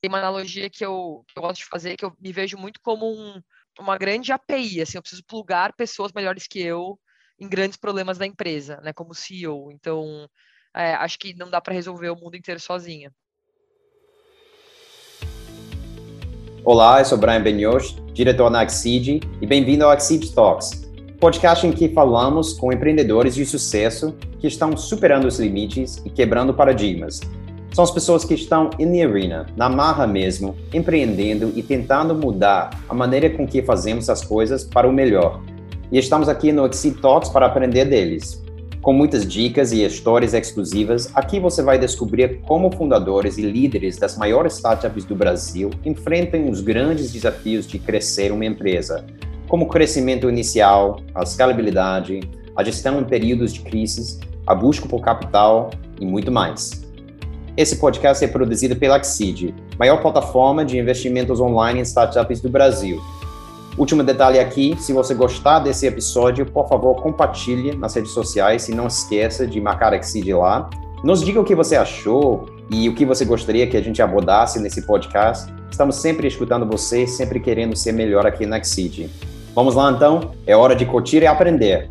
Tem uma analogia que eu, eu gosto de fazer, que eu me vejo muito como um, uma grande API, assim, eu preciso plugar pessoas melhores que eu em grandes problemas da empresa, né, como CEO. Então, é, acho que não dá para resolver o mundo inteiro sozinha. Olá, eu sou Brian Benioch, diretor na Axid, e bem-vindo ao Axid Talks, podcast em que falamos com empreendedores de sucesso que estão superando os limites e quebrando paradigmas. São as pessoas que estão in arena, na marra mesmo, empreendendo e tentando mudar a maneira com que fazemos as coisas para o melhor. E estamos aqui no Exceed Talks para aprender deles. Com muitas dicas e histórias exclusivas, aqui você vai descobrir como fundadores e líderes das maiores startups do Brasil enfrentam os grandes desafios de crescer uma empresa, como o crescimento inicial, a escalabilidade, a gestão em períodos de crise, a busca por capital e muito mais. Esse podcast é produzido pela Axid, maior plataforma de investimentos online em startups do Brasil Último detalhe aqui, se você gostar desse episódio, por favor, compartilhe nas redes sociais e não esqueça de marcar a Exceed lá. Nos diga o que você achou e o que você gostaria que a gente abordasse nesse podcast. Estamos sempre escutando você, sempre querendo ser melhor aqui na Exceed. Vamos lá então? É hora de curtir e aprender.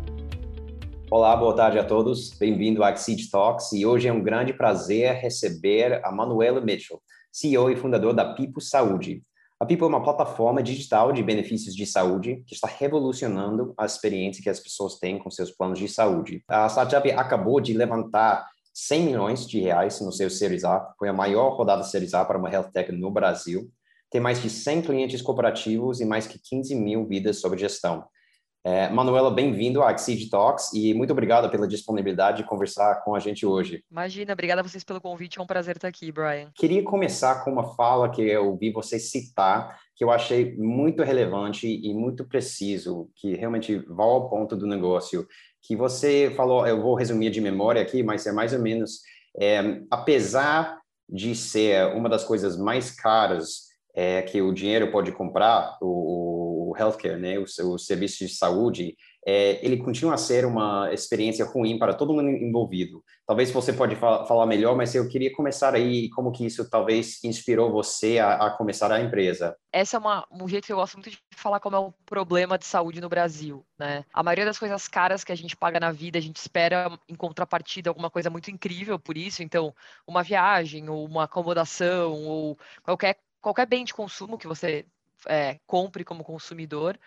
Olá, boa tarde a todos. Bem-vindo ao Exceed Talks e hoje é um grande prazer receber a Manuela Mitchell, CEO e fundador da Pipo Saúde. A People é uma plataforma digital de benefícios de saúde que está revolucionando a experiência que as pessoas têm com seus planos de saúde. A startup acabou de levantar 100 milhões de reais no seu Series A, foi a maior rodada Series A para uma health tech no Brasil. Tem mais de 100 clientes cooperativos e mais que 15 mil vidas sob gestão. É, Manuela, bem-vindo à Exceed Talks e muito obrigado pela disponibilidade de conversar com a gente hoje. Imagina, obrigada a vocês pelo convite, é um prazer estar aqui, Brian. Queria começar com uma fala que eu vi você citar, que eu achei muito relevante e muito preciso, que realmente vai ao ponto do negócio, que você falou, eu vou resumir de memória aqui, mas é mais ou menos, é, apesar de ser uma das coisas mais caras é, que o dinheiro pode comprar, o healthcare, né, o, o serviço de saúde, é, ele continua a ser uma experiência ruim para todo mundo envolvido. Talvez você pode fa falar melhor, mas eu queria começar aí como que isso talvez inspirou você a, a começar a empresa. Essa é uma, um jeito que eu gosto muito de falar como é o problema de saúde no Brasil, né? A maioria das coisas caras que a gente paga na vida, a gente espera em contrapartida alguma coisa muito incrível por isso. Então, uma viagem, ou uma acomodação, ou qualquer qualquer bem de consumo que você é, compre como consumidor,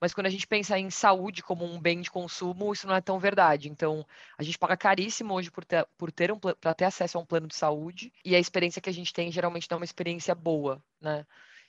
mas quando a gente pensa em saúde como um bem de consumo, isso não é tão verdade. Então, a gente paga caríssimo hoje por ter, por ter um para ter acesso a um plano de saúde, e a experiência que a gente tem geralmente não é uma experiência boa, né?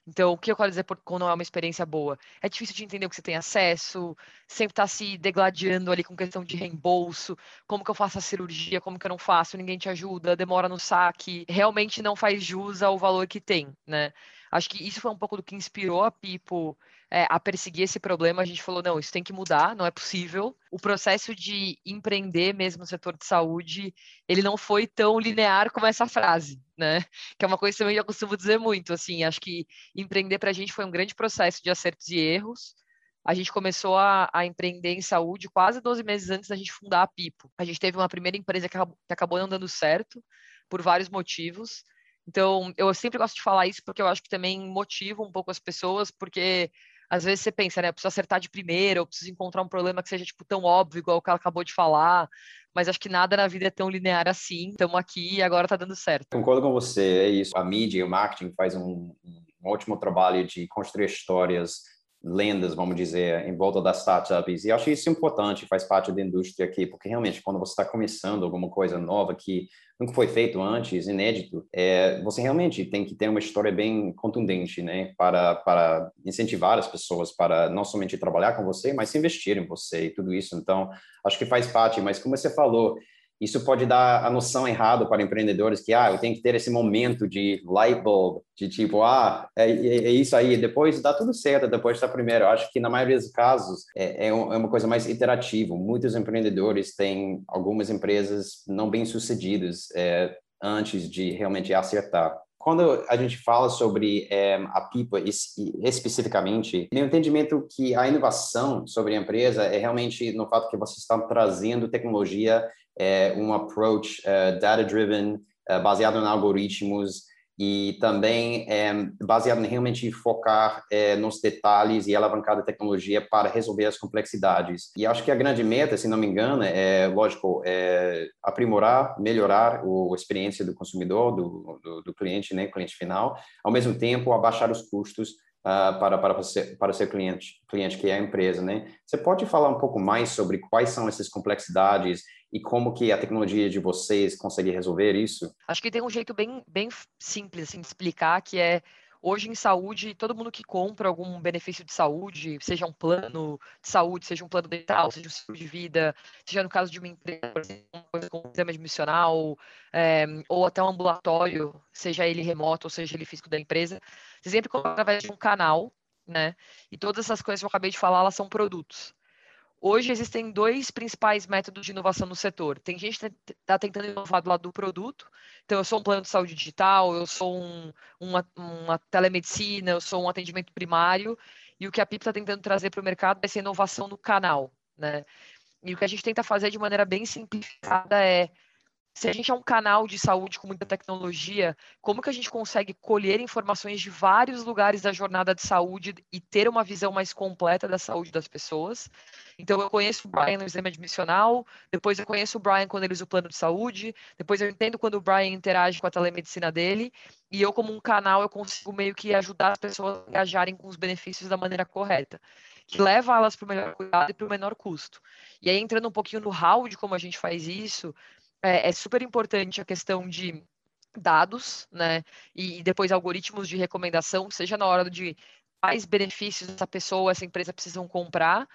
Então, o que eu quero dizer por, quando é uma experiência boa? É difícil de entender o que você tem acesso, sempre está se degladiando ali com questão de reembolso, como que eu faço a cirurgia, como que eu não faço, ninguém te ajuda, demora no saque, realmente não faz jus ao valor que tem, né? Acho que isso foi um pouco do que inspirou a Pipo é, a perseguir esse problema. A gente falou, não, isso tem que mudar, não é possível. O processo de empreender mesmo no setor de saúde, ele não foi tão linear como essa frase, né? Que é uma coisa que eu já costumo dizer muito, assim, acho que empreender para a gente foi um grande processo de acertos e erros. A gente começou a, a, empreender em saúde quase 12 meses antes da gente fundar a Pipo. A gente teve uma primeira empresa que acabou não dando certo, por vários motivos. Então, eu sempre gosto de falar isso porque eu acho que também motiva um pouco as pessoas, porque às vezes você pensa, né, eu preciso acertar de primeira, eu preciso encontrar um problema que seja, tipo, tão óbvio, igual o ela acabou de falar, mas acho que nada na vida é tão linear assim, estamos aqui e agora tá dando certo. Concordo com você, é isso. A mídia e o marketing faz um, um ótimo trabalho de construir histórias lendas, vamos dizer, em volta das startups. E acho isso importante, faz parte da indústria aqui, porque realmente quando você está começando alguma coisa nova que nunca foi feito antes, inédito, é, você realmente tem que ter uma história bem contundente, né, para, para incentivar as pessoas para não somente trabalhar com você, mas investir em você e tudo isso. Então, acho que faz parte, mas como você falou, isso pode dar a noção errada para empreendedores que, ah, eu tenho que ter esse momento de light bulb, de tipo, ah, é, é, é isso aí, depois dá tudo certo, depois está primeiro. Eu acho que na maioria dos casos é, é, uma coisa mais iterativa. Muitos empreendedores têm algumas empresas não bem sucedidas é, antes de realmente acertar. Quando a gente fala sobre é, a Pipa especificamente, meu entendimento que a inovação sobre a empresa é realmente no fato que vocês estão trazendo tecnologia é, um approach uh, data-driven, uh, baseado em algoritmos, e também é, baseado em realmente focar é, nos detalhes e alavancar a tecnologia para resolver as complexidades. E acho que a grande meta, se não me engano, é, lógico, é aprimorar, melhorar a experiência do consumidor, do, do, do cliente, né, cliente final, ao mesmo tempo abaixar os custos uh, para, para, você, para cliente, cliente, que é a empresa, né? Você pode falar um pouco mais sobre quais são essas complexidades e como que a tecnologia de vocês consegue resolver isso? Acho que tem um jeito bem, bem simples assim, de explicar, que é Hoje, em saúde, todo mundo que compra algum benefício de saúde, seja um plano de saúde, seja um plano dental, seja um seguro de vida, seja no caso de uma empresa, por exemplo, como um exame admissional, é, ou até um ambulatório, seja ele remoto ou seja ele físico da empresa, você sempre compra através de um canal, né? E todas essas coisas que eu acabei de falar, elas são produtos. Hoje existem dois principais métodos de inovação no setor. Tem gente que está tentando inovar do lado do produto. Então, eu sou um plano de saúde digital, eu sou um, uma, uma telemedicina, eu sou um atendimento primário. E o que a PIP está tentando trazer para o mercado é essa inovação no canal. Né? E o que a gente tenta fazer de maneira bem simplificada é se a gente é um canal de saúde com muita tecnologia, como que a gente consegue colher informações de vários lugares da jornada de saúde e ter uma visão mais completa da saúde das pessoas? Então, eu conheço o Brian no exame admissional, depois eu conheço o Brian quando ele usa o plano de saúde, depois eu entendo quando o Brian interage com a telemedicina dele, e eu, como um canal, eu consigo meio que ajudar as pessoas a engajarem com os benefícios da maneira correta, que leva elas para o melhor cuidado e para o menor custo. E aí, entrando um pouquinho no how de como a gente faz isso, é, é super importante a questão de dados, né? E depois algoritmos de recomendação, seja na hora de quais benefícios essa pessoa, essa empresa precisam comprar,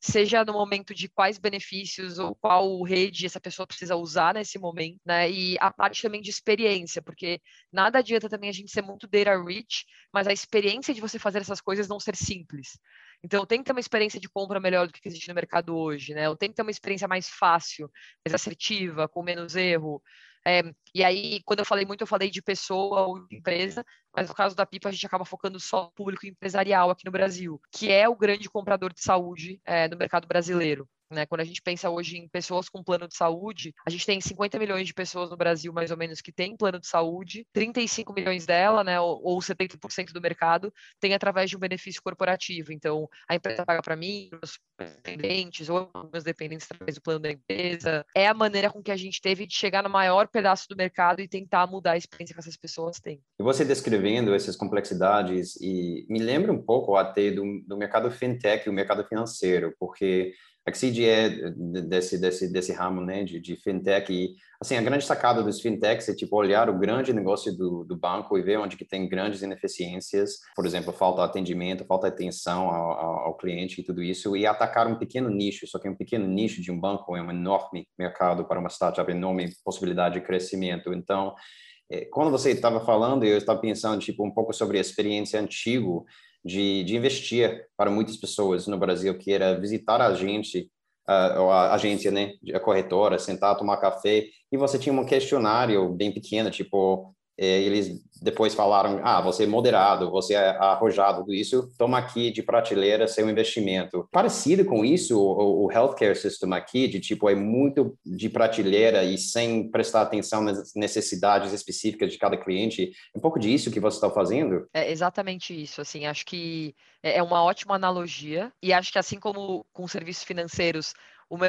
seja no momento de quais benefícios ou qual rede essa pessoa precisa usar nesse momento, né? E a parte também de experiência, porque nada adianta também a gente ser muito data rich, mas a experiência de você fazer essas coisas não ser simples. Então, tem que ter uma experiência de compra melhor do que existe no mercado hoje, né? Eu tenho que ter uma experiência mais fácil, mais assertiva, com menos erro. É, e aí, quando eu falei muito, eu falei de pessoa ou de empresa, mas no caso da Pipa, a gente acaba focando só no público empresarial aqui no Brasil, que é o grande comprador de saúde é, no mercado brasileiro. Né? Quando a gente pensa hoje em pessoas com plano de saúde, a gente tem 50 milhões de pessoas no Brasil, mais ou menos, que têm plano de saúde, 35 milhões dela, né, ou, ou 70% do mercado, tem através de um benefício corporativo. Então, a empresa paga para mim, meus dependentes, ou meus dependentes através do plano da empresa. É a maneira com que a gente teve de chegar no maior pedaço do mercado e tentar mudar a experiência que essas pessoas têm. E você descrevendo essas complexidades, e me lembra um pouco até do, do mercado fintech o mercado financeiro, porque a Xseed é desse, desse, desse ramo né, de, de fintech e assim a grande sacada dos fintechs é tipo olhar o grande negócio do, do banco e ver onde que tem grandes ineficiências, por exemplo, falta atendimento, falta atenção ao, ao, ao, cliente e tudo isso e atacar um pequeno nicho, só que um pequeno nicho de um banco é um enorme mercado para uma startup, enorme possibilidade de crescimento. Então, é, quando você estava falando, eu estava pensando tipo um pouco sobre a experiência antigo de, de investir para muitas pessoas no Brasil, que era visitar a gente, a, a agência, né, a corretora, sentar, tomar café, e você tinha um questionário bem pequeno, tipo, eles depois falaram, ah, você é moderado, você é arrojado, tudo isso, toma aqui de prateleira seu investimento. Parecido com isso, o, o healthcare system aqui, de tipo, é muito de prateleira e sem prestar atenção nas necessidades específicas de cada cliente. É um pouco disso que você está fazendo? É exatamente isso, assim, acho que é, é uma ótima analogia, e acho que assim como com serviços financeiros,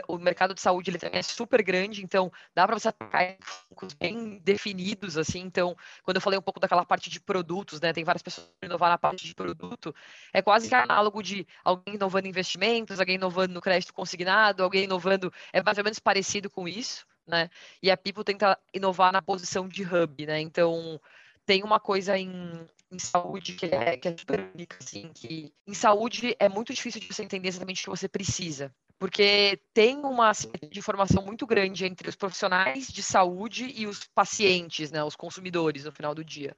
o, mercado de saúde ele é super grande, então dá para você atacar focos bem definidos, assim. Então, quando eu falei um pouco daquela parte de produtos, né, tem várias pessoas que inovar na parte de produto, é quase que análogo de alguém inovando em investimentos, alguém inovando no crédito consignado, alguém inovando, é mais ou menos parecido com isso, né? E a People tenta inovar na posição de hub, né? Então, tem uma coisa em, em saúde que é, que é super única, assim, que em saúde é muito difícil de você entender exatamente o que você precisa porque tem uma de informação muito grande entre os profissionais de saúde e os pacientes, né, os consumidores no final do dia.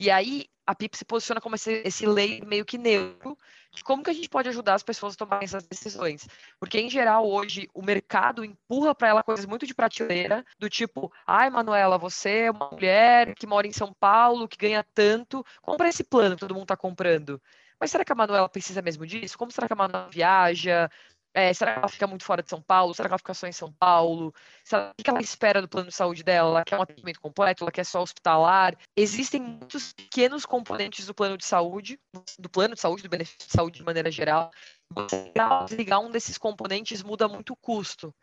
E aí a PIP se posiciona como esse, esse lei meio que neutro de como que a gente pode ajudar as pessoas a tomarem essas decisões. Porque, em geral, hoje, o mercado empurra para ela coisas muito de prateleira, do tipo, ai, Manuela, você é uma mulher que mora em São Paulo, que ganha tanto, compra esse plano que todo mundo está comprando. Mas será que a Manuela precisa mesmo disso? Como será que a Manuela viaja? É, será que ela fica muito fora de São Paulo? Será que ela fica só em São Paulo? o que ela espera do plano de saúde dela? Ela quer um atendimento completo? Ela quer só hospitalar? Existem muitos pequenos componentes do plano de saúde, do plano de saúde, do benefício de saúde de maneira geral. Você ligar um desses componentes muda muito o custo.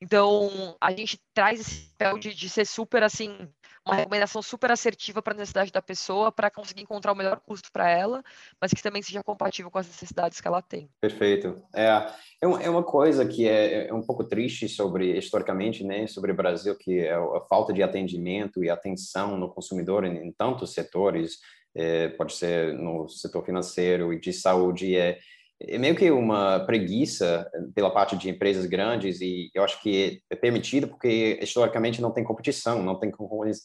Então, a gente traz esse papel de, de ser super, assim, uma recomendação super assertiva para a necessidade da pessoa, para conseguir encontrar o melhor custo para ela, mas que também seja compatível com as necessidades que ela tem. Perfeito. É, é, é uma coisa que é, é um pouco triste sobre, historicamente, né, sobre o Brasil, que é a falta de atendimento e atenção no consumidor em, em tantos setores, é, pode ser no setor financeiro e de saúde, é, é meio que uma preguiça pela parte de empresas grandes e eu acho que é permitido porque historicamente não tem competição, não tem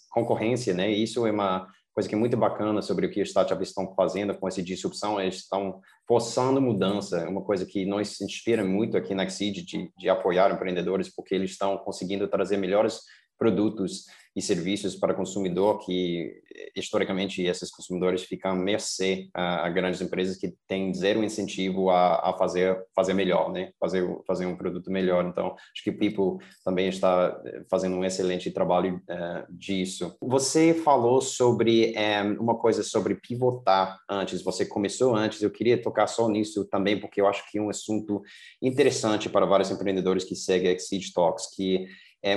concorrência, né? E isso é uma coisa que é muito bacana sobre o que os startups estão fazendo com essa disrupção, eles estão forçando mudança, é uma coisa que nos inspira muito aqui na Exceed de, de apoiar empreendedores porque eles estão conseguindo trazer melhores produtos e serviços para consumidor que historicamente esses consumidores ficam mercê a, a, grandes empresas que têm zero incentivo a, a, fazer fazer melhor, né? Fazer fazer um produto melhor. Então acho que People também está eh, fazendo um excelente trabalho uh, disso. Você falou sobre um, eh, uma coisa sobre pivotar antes. Você começou antes. Eu queria tocar só nisso também porque eu acho que é um assunto interessante para vários empreendedores que seguem Exceed Talks, que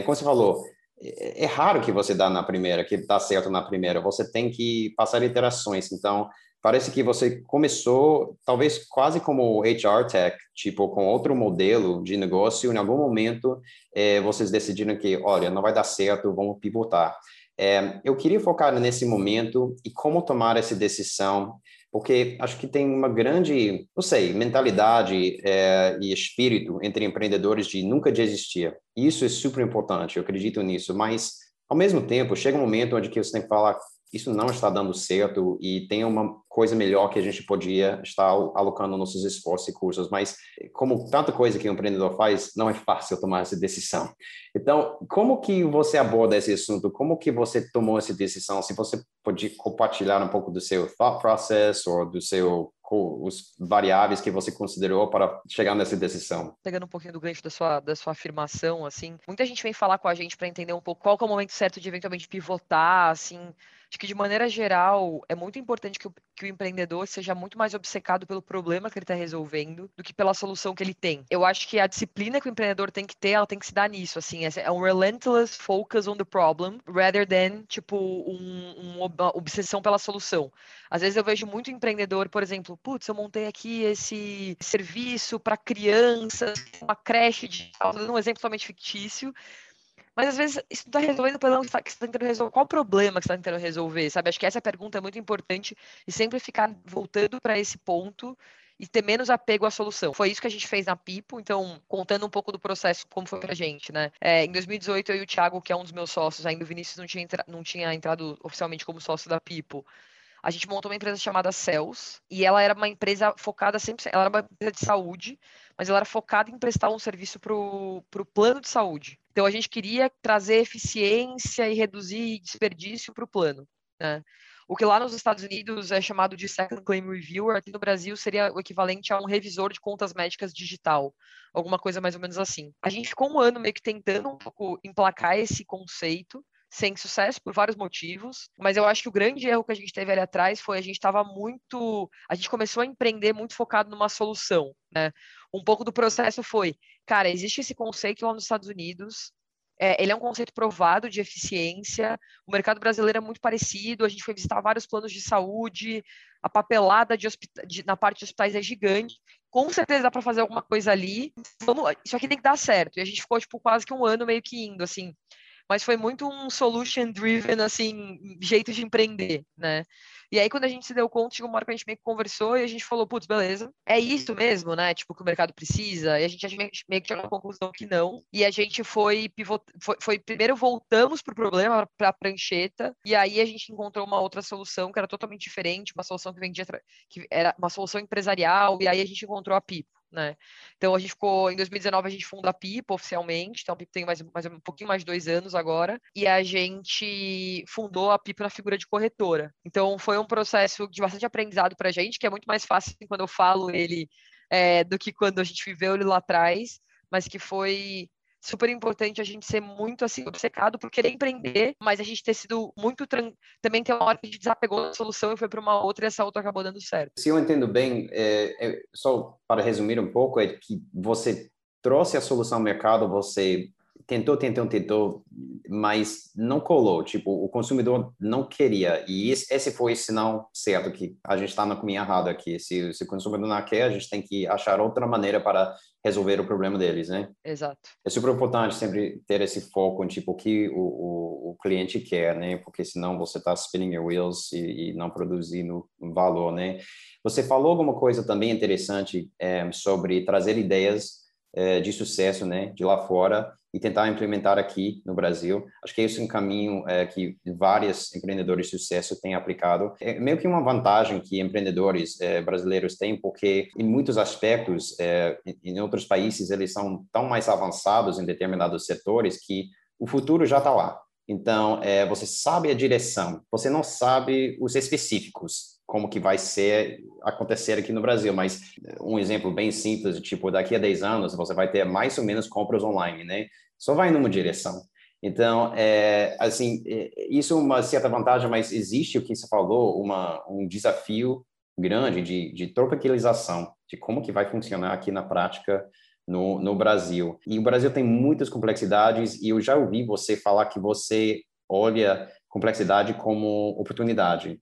como você falou, é, é raro que você dá na primeira, que dá certo na primeira. Você tem que passar iterações. Então, parece que você começou, talvez quase como HR Tech, tipo, com outro modelo de negócio. Em algum momento, é, vocês decidiram que, olha, não vai dar certo, vamos pivotar. É, eu queria focar nesse momento e como tomar essa decisão porque acho que tem uma grande, não sei, mentalidade é, e espírito entre empreendedores de nunca desistir. Isso é super importante, eu acredito nisso, mas ao mesmo tempo chega um momento onde que você tem que falar isso não está dando certo e tem uma coisa melhor que a gente podia estar alocando nossos esforços e cursos, mas como tanta coisa que o empreendedor faz, não é fácil tomar essa decisão. Então, como que você aborda esse assunto? Como que você tomou essa decisão? Se você pode compartilhar um pouco do seu thought process ou do seu os variáveis que você considerou para chegar nessa decisão? Pegando um pouquinho do gancho da sua, da sua afirmação, assim, muita gente vem falar com a gente para entender um pouco qual é o momento certo de eventualmente pivotar, assim, Acho que, de maneira geral, é muito importante que o, que o empreendedor seja muito mais obcecado pelo problema que ele está resolvendo do que pela solução que ele tem. Eu acho que a disciplina que o empreendedor tem que ter, ela tem que se dar nisso, assim, é um relentless focus on the problem, rather than, tipo, um, uma obsessão pela solução. Às vezes eu vejo muito empreendedor, por exemplo, putz, eu montei aqui esse serviço para crianças, uma creche dando um exemplo totalmente fictício, mas às vezes isso está resolvendo o problema que você está tentando resolver. Qual o problema que você está tentando resolver? Sabe? Acho que essa pergunta é muito importante e sempre ficar voltando para esse ponto e ter menos apego à solução. Foi isso que a gente fez na Pipo, então, contando um pouco do processo, como foi pra gente, né? É, em 2018, eu e o Thiago, que é um dos meus sócios, ainda o Vinícius não tinha, entra... não tinha entrado oficialmente como sócio da Pipo, a gente montou uma empresa chamada Cells, e ela era uma empresa focada sempre, ela era uma empresa de saúde, mas ela era focada em prestar um serviço para o plano de saúde. Então, a gente queria trazer eficiência e reduzir desperdício para o plano. Né? O que lá nos Estados Unidos é chamado de Second Claim Reviewer, aqui no Brasil seria o equivalente a um revisor de contas médicas digital, alguma coisa mais ou menos assim. A gente ficou um ano meio que tentando um pouco emplacar esse conceito, sem sucesso por vários motivos, mas eu acho que o grande erro que a gente teve ali atrás foi a gente estava muito, a gente começou a empreender muito focado numa solução, né? Um pouco do processo foi, cara, existe esse conceito lá nos Estados Unidos, é, ele é um conceito provado de eficiência, o mercado brasileiro é muito parecido, a gente foi visitar vários planos de saúde, a papelada de, de na parte de hospitais é gigante, com certeza dá para fazer alguma coisa ali, vamos, isso aqui tem que dar certo, e a gente ficou, tipo, quase que um ano meio que indo, assim, mas foi muito um solution driven, assim, jeito de empreender, né? E aí, quando a gente se deu conta, chegou uma hora que a gente meio que conversou e a gente falou, putz, beleza, é isso mesmo, né? Tipo, que o mercado precisa. E a gente meio que chegou à conclusão que não. E a gente foi, pivot... foi, foi primeiro voltamos pro problema, para a prancheta, e aí a gente encontrou uma outra solução que era totalmente diferente, uma solução que vendia, que era uma solução empresarial, e aí a gente encontrou a Pipo né? Então a gente ficou, em 2019 a gente funda a Pipo oficialmente, então a Pipo tem mais, mais um pouquinho mais de dois anos agora, e a gente fundou a Pipo na figura de corretora. Então foi um processo de bastante aprendizado para a gente, que é muito mais fácil quando eu falo ele é, do que quando a gente viveu ele lá atrás, mas que foi super importante a gente ser muito assim obcecado por querer empreender, mas a gente ter sido muito também tem uma hora que a gente desapegou da solução e foi para uma outra e essa outra acabou dando certo. Se eu entendo bem, é, é, só para resumir um pouco, é que você trouxe a solução ao mercado, você tentou, tentou, tentou, mas não colou. Tipo, o consumidor não queria. E esse foi o sinal certo que a gente está no caminho errado aqui. Se, se o consumidor não quer, a gente tem que achar outra maneira para resolver o problema deles, né? Exato. É super importante sempre ter esse foco em tipo o que o, o, o cliente quer, né? Porque senão você está spinning your wheels e, e, não produzindo valor, né? Você falou alguma coisa também interessante é, sobre trazer ideias é, de sucesso, né, de lá fora e tentar implementar aqui no Brasil. Acho que esse é um caminho é, que vários empreendedores de sucesso têm aplicado. É meio que uma vantagem que empreendedores é, brasileiros têm, porque em muitos aspectos, é, em outros países, eles são tão mais avançados em determinados setores que o futuro já está lá. Então, é, você sabe a direção, você não sabe os específicos, como que vai ser acontecer aqui no Brasil, mas um exemplo bem simples, tipo, daqui a 10 anos você vai ter mais ou menos compras online, né? Só vai numa direção. Então, é, assim, é, isso é uma certa vantagem, mas existe o que você falou, uma, um desafio grande de, de tropicalização, de como que vai funcionar aqui na prática no, no Brasil. E o Brasil tem muitas complexidades e eu já ouvi você falar que você olha complexidade como oportunidade.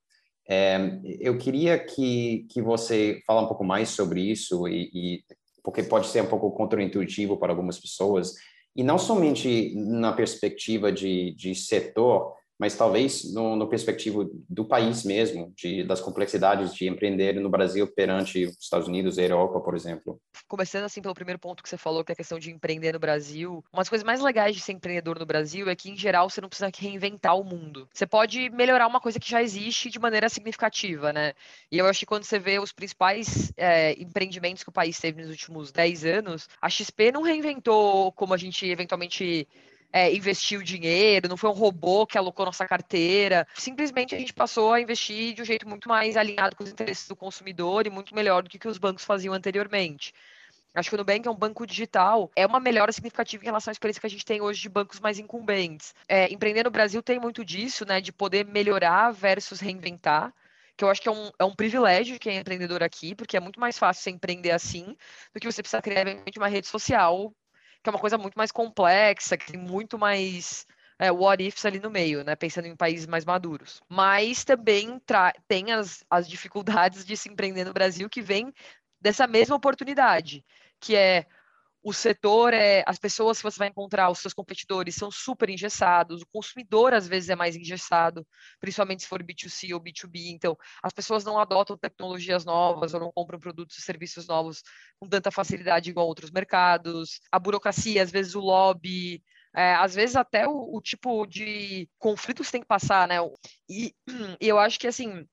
É, eu queria que, que você fale um pouco mais sobre isso e, e porque pode ser um pouco contraintuitivo para algumas pessoas e não somente na perspectiva de, de setor, mas talvez no, no perspectiva do país mesmo, de, das complexidades de empreender no Brasil perante os Estados Unidos e Europa, por exemplo. Começando assim pelo primeiro ponto que você falou, que é a questão de empreender no Brasil, uma das coisas mais legais de ser empreendedor no Brasil é que, em geral, você não precisa reinventar o mundo. Você pode melhorar uma coisa que já existe de maneira significativa, né? E eu acho que quando você vê os principais é, empreendimentos que o país teve nos últimos 10 anos, a XP não reinventou como a gente eventualmente é, investiu dinheiro, não foi um robô que alocou nossa carteira. Simplesmente a gente passou a investir de um jeito muito mais alinhado com os interesses do consumidor e muito melhor do que, que os bancos faziam anteriormente. Acho que o Nubank é um banco digital, é uma melhora significativa em relação à experiência que a gente tem hoje de bancos mais incumbentes. É, empreender no Brasil tem muito disso, né, de poder melhorar versus reinventar que eu acho que é um, é um privilégio de quem é empreendedor aqui, porque é muito mais fácil você empreender assim do que você precisar criar uma rede social que é uma coisa muito mais complexa, que tem muito mais é, what ifs ali no meio, né? Pensando em países mais maduros. Mas também tem as, as dificuldades de se empreender no Brasil que vem dessa mesma oportunidade, que é o setor é as pessoas que você vai encontrar, os seus competidores são super engessados, o consumidor às vezes é mais engessado, principalmente se for B2C ou B2B, então as pessoas não adotam tecnologias novas ou não compram produtos e serviços novos com tanta facilidade igual outros mercados, a burocracia, às vezes o lobby, é, às vezes até o, o, tipo de conflitos que tem que passar, né? E, e eu acho que assim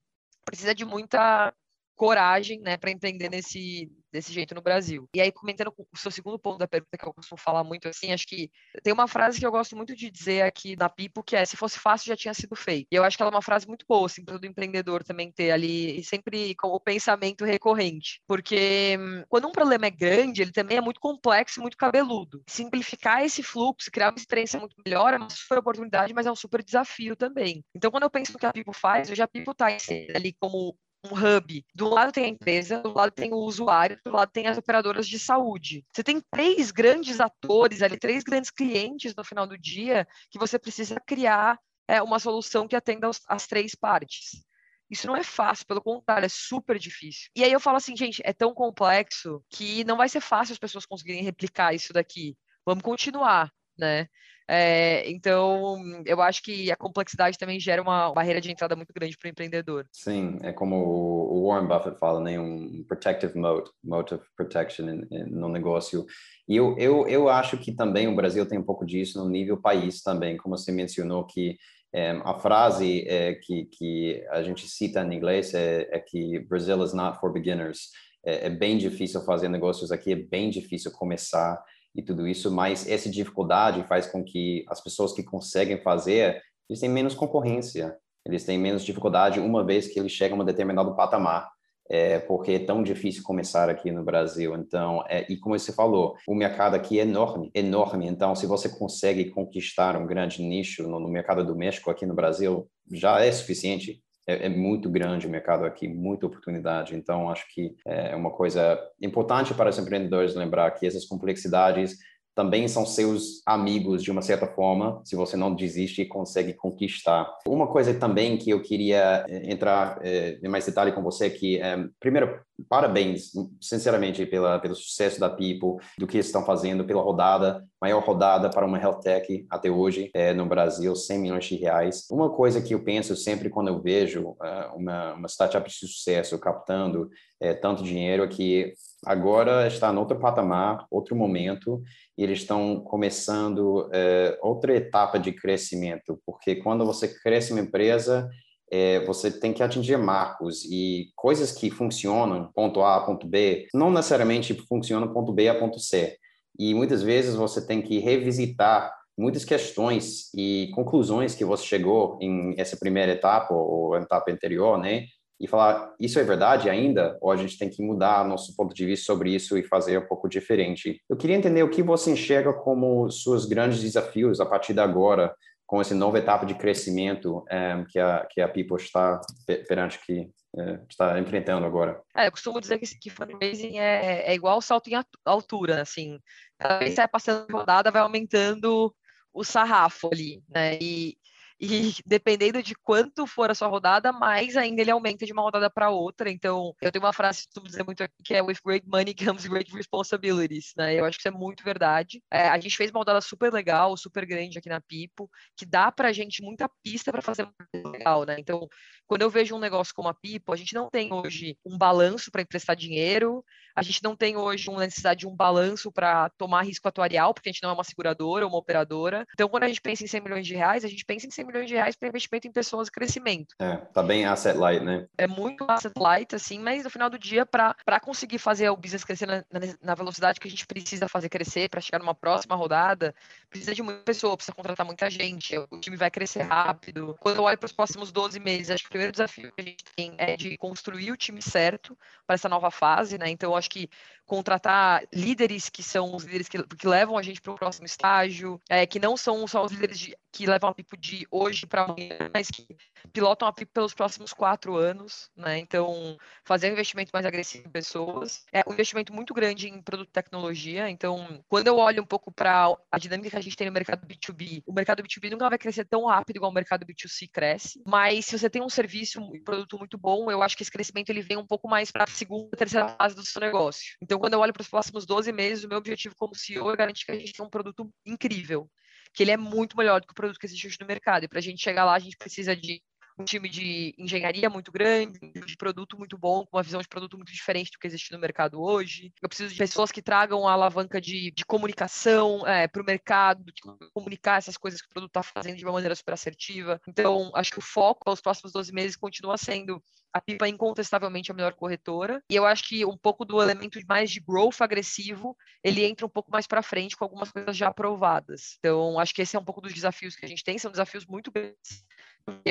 precisa de muita coragem, né, para empreender nesse, desse jeito no Brasil. E aí, comentando o seu segundo ponto da pergunta, que eu costumo falar muito assim, acho que tem uma frase que eu gosto muito de dizer aqui na Pipo, que é, se fosse fácil, já tinha sido feito. E eu acho que ela é uma frase muito boa, assim, para o empreendedor também ter ali, sempre com o pensamento recorrente. Porque hum, quando um problema é grande, ele também é muito complexo e muito cabeludo. Simplificar esse fluxo, criar uma experiência muito melhor é uma super oportunidade, mas é um super desafio também. Então, quando eu penso no que a Pipo faz, eu já Pipo está ali como um hub. Do lado tem a empresa, do lado tem o usuário, do lado tem as operadoras de saúde. Você tem três grandes atores ali, três grandes clientes no final do dia que você precisa criar é, uma solução que atenda as, as três partes. Isso não é fácil, pelo contrário, é super difícil. E aí eu falo assim, gente, é tão complexo que não vai ser fácil as pessoas conseguirem replicar isso daqui. Vamos continuar, né? É, então, eu acho que a complexidade também gera uma barreira de entrada muito grande para o empreendedor. Sim, é como o Warren Buffett fala, né? um protective mode, mode of protection no negócio. E eu, eu, eu acho que também o Brasil tem um pouco disso no nível país também, como você mencionou que é, a frase é, que, que a gente cita em inglês é, é que Brazil is not for beginners. É, é bem difícil fazer negócios aqui, é bem difícil começar e tudo isso, mas essa dificuldade faz com que as pessoas que conseguem fazer, eles têm menos concorrência, eles têm menos dificuldade uma vez que eles chegam a um determinado patamar. é, porque é tão difícil começar aqui no Brasil. Então, é, e como você falou, o mercado aqui é enorme, enorme. Então, se você consegue conquistar um grande nicho no, no mercado doméstico aqui no Brasil, já é suficiente. É, é, muito grande o mercado aqui, muita oportunidade. Então, acho que é uma coisa importante para os empreendedores lembrar que essas complexidades também são seus amigos de uma certa forma, se você não desiste e consegue conquistar. Uma coisa também que eu queria eh, entrar é, em mais detalhe com você que, é, primeiro, parabéns, sinceramente, pela, pelo sucesso da People, do que estão fazendo, pela rodada, maior rodada para uma health tech até hoje é, no Brasil, 100 milhões de reais. Uma coisa que eu penso sempre quando eu vejo uh, uma, uma startup de sucesso captando é, tanto dinheiro que agora está em outro patamar, outro momento, e eles estão começando é, outra etapa de crescimento, porque quando você cresce uma empresa, é, você tem que atingir marcos e coisas que funcionam, ponto A, ponto B, não necessariamente funcionam ponto B a ponto C. E muitas vezes você tem que revisitar muitas questões e conclusões que você chegou em essa primeira etapa ou etapa anterior, né? E falar isso é verdade ainda ou a gente tem que mudar nosso ponto de vista sobre isso e fazer um pouco diferente. Eu queria entender o que você enxerga como seus grandes desafios a partir de agora com essa nova etapa de crescimento é, que a que a People está perante que é, está enfrentando agora. É, eu costumo dizer que, que fundraising é, é igual salto em altura, assim, cada vez que vai passando rodada vai aumentando o sarrafo ali, né? E e dependendo de quanto for a sua rodada, mais ainda ele aumenta de uma rodada para outra. Então, eu tenho uma frase que costumo dizer muito aqui, que é with great money comes great responsibilities, né? Eu acho que isso é muito verdade. É, a gente fez uma rodada super legal, super grande aqui na Pipo, que dá pra gente muita pista para fazer legal, né? Então, quando eu vejo um negócio como a Pipo, a gente não tem hoje um balanço para emprestar dinheiro, a gente não tem hoje uma necessidade de um balanço para tomar risco atuarial, porque a gente não é uma seguradora ou uma operadora. Então, quando a gente pensa em 100 milhões de reais, a gente pensa em 100 milhões de reais para investimento em pessoas e crescimento. É, tá bem asset light, né? É muito asset light, assim, mas no final do dia, para conseguir fazer o business crescer na, na velocidade que a gente precisa fazer crescer para chegar numa próxima rodada, precisa de muita pessoa, precisa contratar muita gente, o time vai crescer rápido. Quando eu olho para os próximos 12 meses, acho que o primeiro desafio que a gente tem é de construir o time certo para essa nova fase, né? Então, eu acho que contratar líderes que são os líderes que, que levam a gente para o próximo estágio, é, que não são só os líderes de, que levam a Pipo de hoje para amanhã, mas que pilotam a Pipo pelos próximos quatro anos, né? Então, fazer um investimento mais agressivo em pessoas, é um investimento muito grande em produto e tecnologia. Então, quando eu olho um pouco para a dinâmica que a gente tem no mercado B2B, o mercado B2B nunca vai crescer tão rápido igual o mercado B2C cresce, mas se você tem um serviço e um produto muito bom, eu acho que esse crescimento ele vem um pouco mais para a segunda, terceira fase do seu negócio. Então, quando eu olho para os próximos 12 meses, o meu objetivo como CEO é garantir que a gente tem um produto incrível, que ele é muito melhor do que o produto que existe hoje no mercado. E para a gente chegar lá, a gente precisa de um time de engenharia muito grande, de produto muito bom, com uma visão de produto muito diferente do que existe no mercado hoje. Eu preciso de pessoas que tragam a alavanca de, de comunicação é, para o mercado, comunicar essas coisas que o produto está fazendo de uma maneira super assertiva. Então, acho que o foco para os próximos 12 meses continua sendo a Pipa é incontestavelmente a melhor corretora. E eu acho que um pouco do elemento mais de growth agressivo, ele entra um pouco mais para frente com algumas coisas já aprovadas. Então, acho que esse é um pouco dos desafios que a gente tem, são desafios muito grandes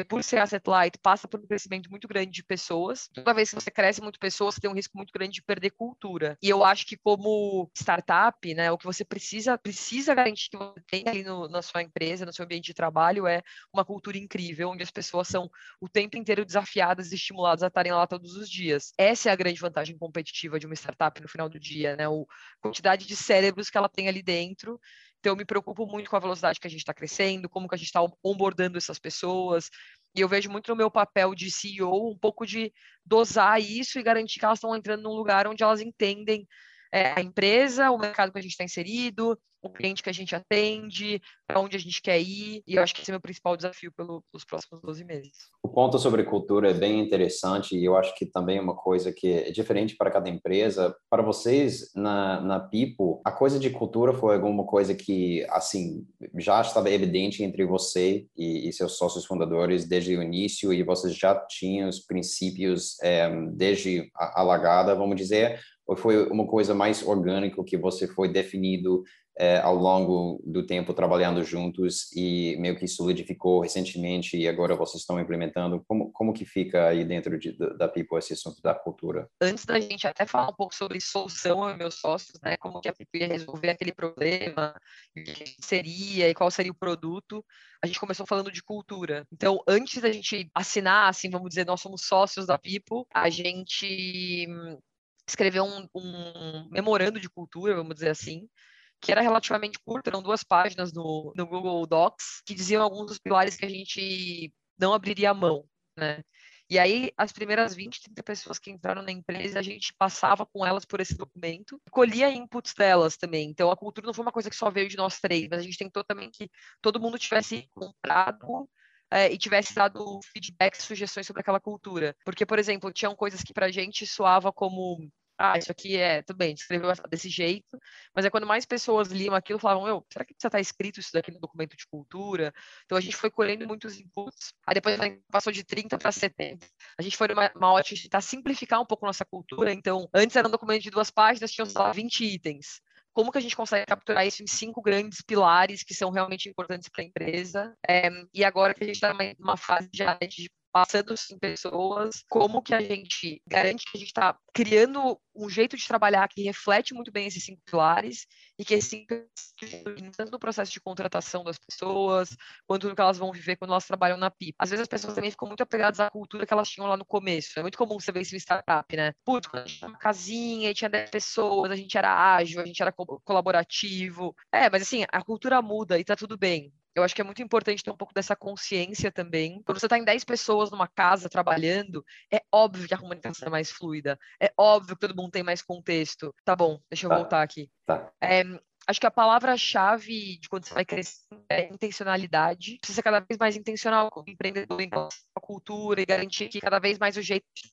por ser asset light, passa por um crescimento muito grande de pessoas. Toda vez que você cresce muito pessoas, você tem um risco muito grande de perder cultura. E eu acho que como startup, né, o que você precisa precisa garantir que você tem ali no, na sua empresa, no seu ambiente de trabalho, é uma cultura incrível, onde as pessoas são o tempo inteiro desafiadas e estimuladas a estarem lá todos os dias. Essa é a grande vantagem competitiva de uma startup no final do dia, né? A quantidade de cérebros que ela tem ali dentro então, eu me preocupo muito com a velocidade que a gente está crescendo, como que a gente está onboardando essas pessoas. E eu vejo muito no meu papel de CEO um pouco de dosar isso e garantir que elas estão entrando num lugar onde elas entendem é, a empresa, o mercado que a gente está inserido, o cliente que a gente atende, para onde a gente quer ir, e eu acho que esse é o meu principal desafio pelo, pelos próximos 12 meses. O ponto sobre cultura é bem interessante e eu acho que também é uma coisa que é diferente para cada empresa. Para vocês, na, na Pipo, a coisa de cultura foi alguma coisa que, assim, já estava evidente entre você e, e seus sócios fundadores desde o início e vocês já tinham os princípios é, desde a, a, vamos dizer, ou foi uma coisa mais orgânica que você foi definido é, ao longo do tempo trabalhando juntos e meio que solidificou recentemente e agora vocês estão implementando? Como, como que fica aí dentro de, da People esse assunto da cultura? Antes da gente até falar um pouco sobre solução e meus sócios, né, como que a People ia resolver aquele problema, o que seria e qual seria o produto, a gente começou falando de cultura. Então, antes da gente assinar, assim, vamos dizer, nós somos sócios da People, a gente hum, escreveu um, um memorando de cultura, vamos dizer assim, que era relativamente curto, eram duas páginas no, no Google Docs, que diziam alguns dos pilares que a gente não abriria a mão, né? E aí, as primeiras 20, 30 pessoas que entraram na empresa, a gente passava com elas por esse documento, colhia inputs delas também. Então, a cultura não foi uma coisa que só veio de nós três, mas a gente tentou também que todo mundo tivesse comprado é, e tivesse dado feedback, sugestões sobre aquela cultura. Porque, por exemplo, tinham coisas que para a gente soava como ah, isso aqui é, tudo bem, escreveu desse jeito, mas é quando mais pessoas liam aquilo, falavam, eu, será que precisa estar escrito isso daqui no documento de cultura? Então a gente foi colhendo muitos inputs, aí depois passou de 30 para 70. A gente foi numa uma ótica de tentar simplificar um pouco nossa cultura, então antes era um documento de duas páginas, tinham, sei lá, 20 itens como que a gente consegue capturar isso em cinco grandes pilares que são realmente importantes para a empresa. É, e agora que a gente está numa fase já de passando em pessoas, como que a gente garante que a gente está criando um jeito de trabalhar que reflete muito bem esses cinco pilares e que esses cinco tanto no processo de contratação das pessoas, quanto no que elas vão viver quando elas trabalham na PIP. Às vezes as pessoas também ficam muito apegadas à cultura que elas tinham lá no começo. É muito comum você ver isso em startup, né? Putz, quando a gente tinha uma casinha tinha 10 pessoas, a gente era ágil, a gente era colaborativo. É, mas assim, a cultura muda e tá tudo bem. Eu acho que é muito importante ter um pouco dessa consciência também. Quando você está em 10 pessoas numa casa trabalhando, é óbvio que a comunicação é mais fluida. É óbvio que todo mundo tem mais contexto. Tá bom, deixa eu tá. voltar aqui. Tá. É, acho que a palavra-chave de quando você vai crescer é intencionalidade. Precisa ser cada vez mais intencional como empreendedor em a cultura e garantir que cada vez mais o jeito de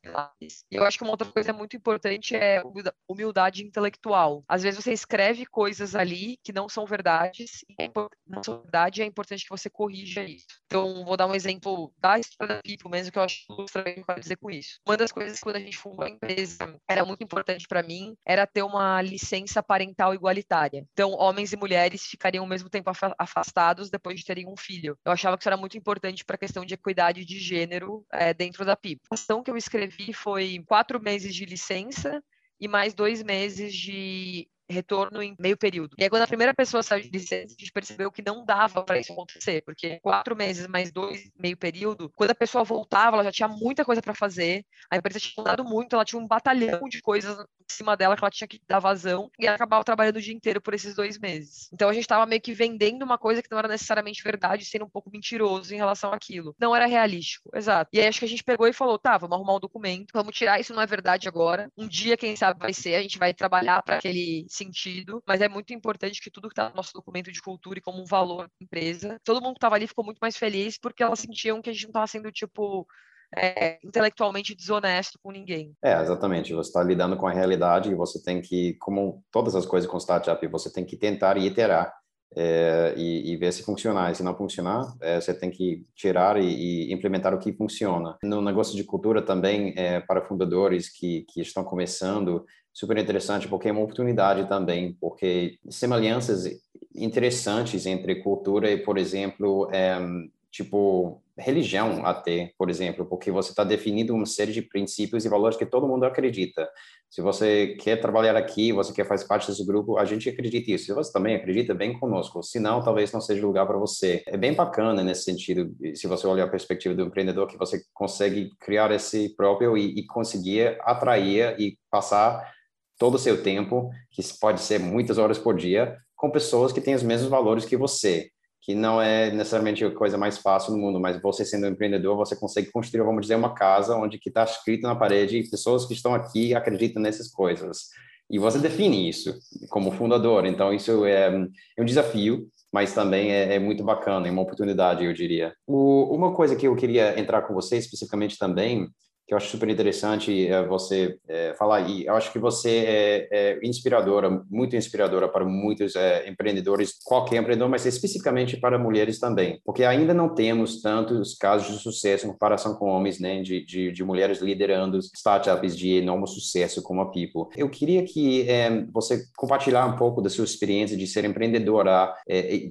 pilares. E eu acho que uma outra coisa muito importante é humildade intelectual. Às vezes você escreve coisas ali que não são verdades, e é não são verdade, é importante que você corrija isso. Então, vou dar um exemplo da história da Pipo mesmo, que eu acho que ilustra bem o que eu quero dizer com isso. Uma das coisas que quando a gente fundou a empresa era muito importante para mim, era ter uma licença parental igualitária. Então, homens e mulheres ficariam ao mesmo tempo afastados depois de terem um filho. Eu achava que isso era muito importante para a questão de equidade de gênero é, dentro da PIP. A questão que eu escrevi foi quatro meses de licença e mais dois meses de retorno em meio período. E aí, quando a primeira pessoa saiu de licença, a gente percebeu que não dava para isso acontecer, porque quatro meses mais dois, meio período, quando a pessoa voltava, ela já tinha muita coisa para fazer, a empresa tinha mudado muito, ela tinha um batalhão de coisas em cima dela que ela tinha que dar vazão, e acabava trabalhando o dia inteiro por esses dois meses. Então, a gente estava meio que vendendo uma coisa que não era necessariamente verdade, sendo um pouco mentiroso em relação àquilo. Não era realístico, exato. E aí, acho que a gente pegou e falou, tá, vamos arrumar um documento, vamos tirar isso, não é verdade agora. Um dia, quem sabe, vai ser, a gente vai trabalhar para aquele sentido, mas é muito importante que tudo que está no nosso documento de cultura e como um valor da empresa, todo mundo que estava ali ficou muito mais feliz porque elas sentiam que a gente não estava sendo, tipo, é, intelectualmente desonesto com ninguém. É, exatamente. Você está lidando com a realidade e você tem que, como todas as coisas com startup, você tem que tentar e iterar é, e, e, ver se funcionar. E se não funcionar, é, você tem que tirar e, e, implementar o que funciona. No negócio de cultura também, é, para fundadores que, que estão começando, super interessante porque é uma oportunidade também, porque semelhanças interessantes entre cultura e, por exemplo, é, tipo religião até, por exemplo, porque você está definindo uma série de princípios e valores que todo mundo acredita. Se você quer trabalhar aqui, você quer fazer parte desse grupo, a gente acredita nisso. Se você também acredita, bem conosco. Se não, talvez não seja lugar para você. É bem bacana nesse sentido, se você olhar a perspectiva do empreendedor, que você consegue criar esse próprio e, e conseguir atrair e passar todo o seu tempo, que pode ser muitas horas por dia, com pessoas que têm os mesmos valores que você, que não é necessariamente a coisa mais fácil no mundo, mas você sendo um empreendedor, você consegue construir, vamos dizer, uma casa onde que está escrito na parede, pessoas que estão aqui acreditam nessas coisas. E você define isso como fundador. Então, isso é, é um desafio, mas também é, é, muito bacana, é uma oportunidade, eu diria. O, uma coisa que eu queria entrar com você especificamente também que eu acho super interessante é, você é, falar. E eu acho que você é, é inspiradora, muito inspiradora para muitos é, empreendedores, qualquer empreendedor, mas especificamente para mulheres também, porque ainda não temos tantos casos de sucesso em comparação com homens, né, de, de, de mulheres liderando startups de enorme sucesso como a People. Eu queria que é, você compartilhar um pouco da sua experiência de ser empreendedora,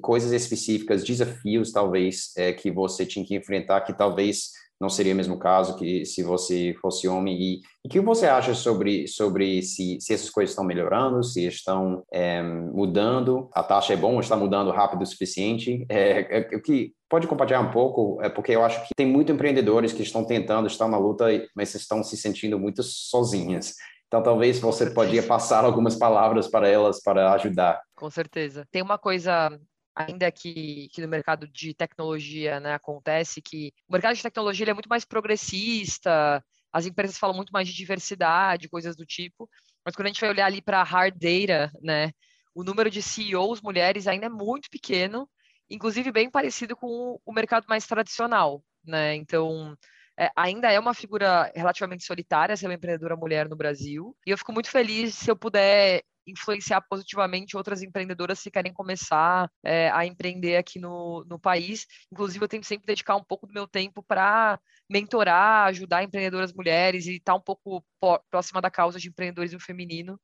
coisas específicas, desafios talvez que você tinha que enfrentar, que talvez não seria o mesmo caso que se você fosse homem. E o que você acha sobre, sobre se, se essas coisas estão melhorando, se estão é, mudando? A taxa é bom, está mudando rápido o suficiente? É, é, que pode compartilhar um pouco, é porque eu acho que tem muitos empreendedores que estão tentando, estão na luta, mas estão se sentindo muito sozinhas. Então, talvez você podia passar algumas palavras para elas para ajudar. Com certeza. Tem uma coisa ainda que, que no mercado de tecnologia né, acontece que o mercado de tecnologia é muito mais progressista, as empresas falam muito mais de diversidade, coisas do tipo, mas quando a gente vai olhar ali para hard data, né, o número de CEOs mulheres ainda é muito pequeno, inclusive bem parecido com o mercado mais tradicional, né? Então, é, ainda é uma figura relativamente solitária ser uma empreendedora mulher no Brasil, e eu fico muito feliz se eu puder influenciar positivamente outras empreendedoras que querem começar é, a empreender aqui no, no país. Inclusive, eu tento sempre dedicar um pouco do meu tempo para mentorar, ajudar empreendedoras mulheres e estar tá um pouco próxima da causa de empreendedorismo feminino,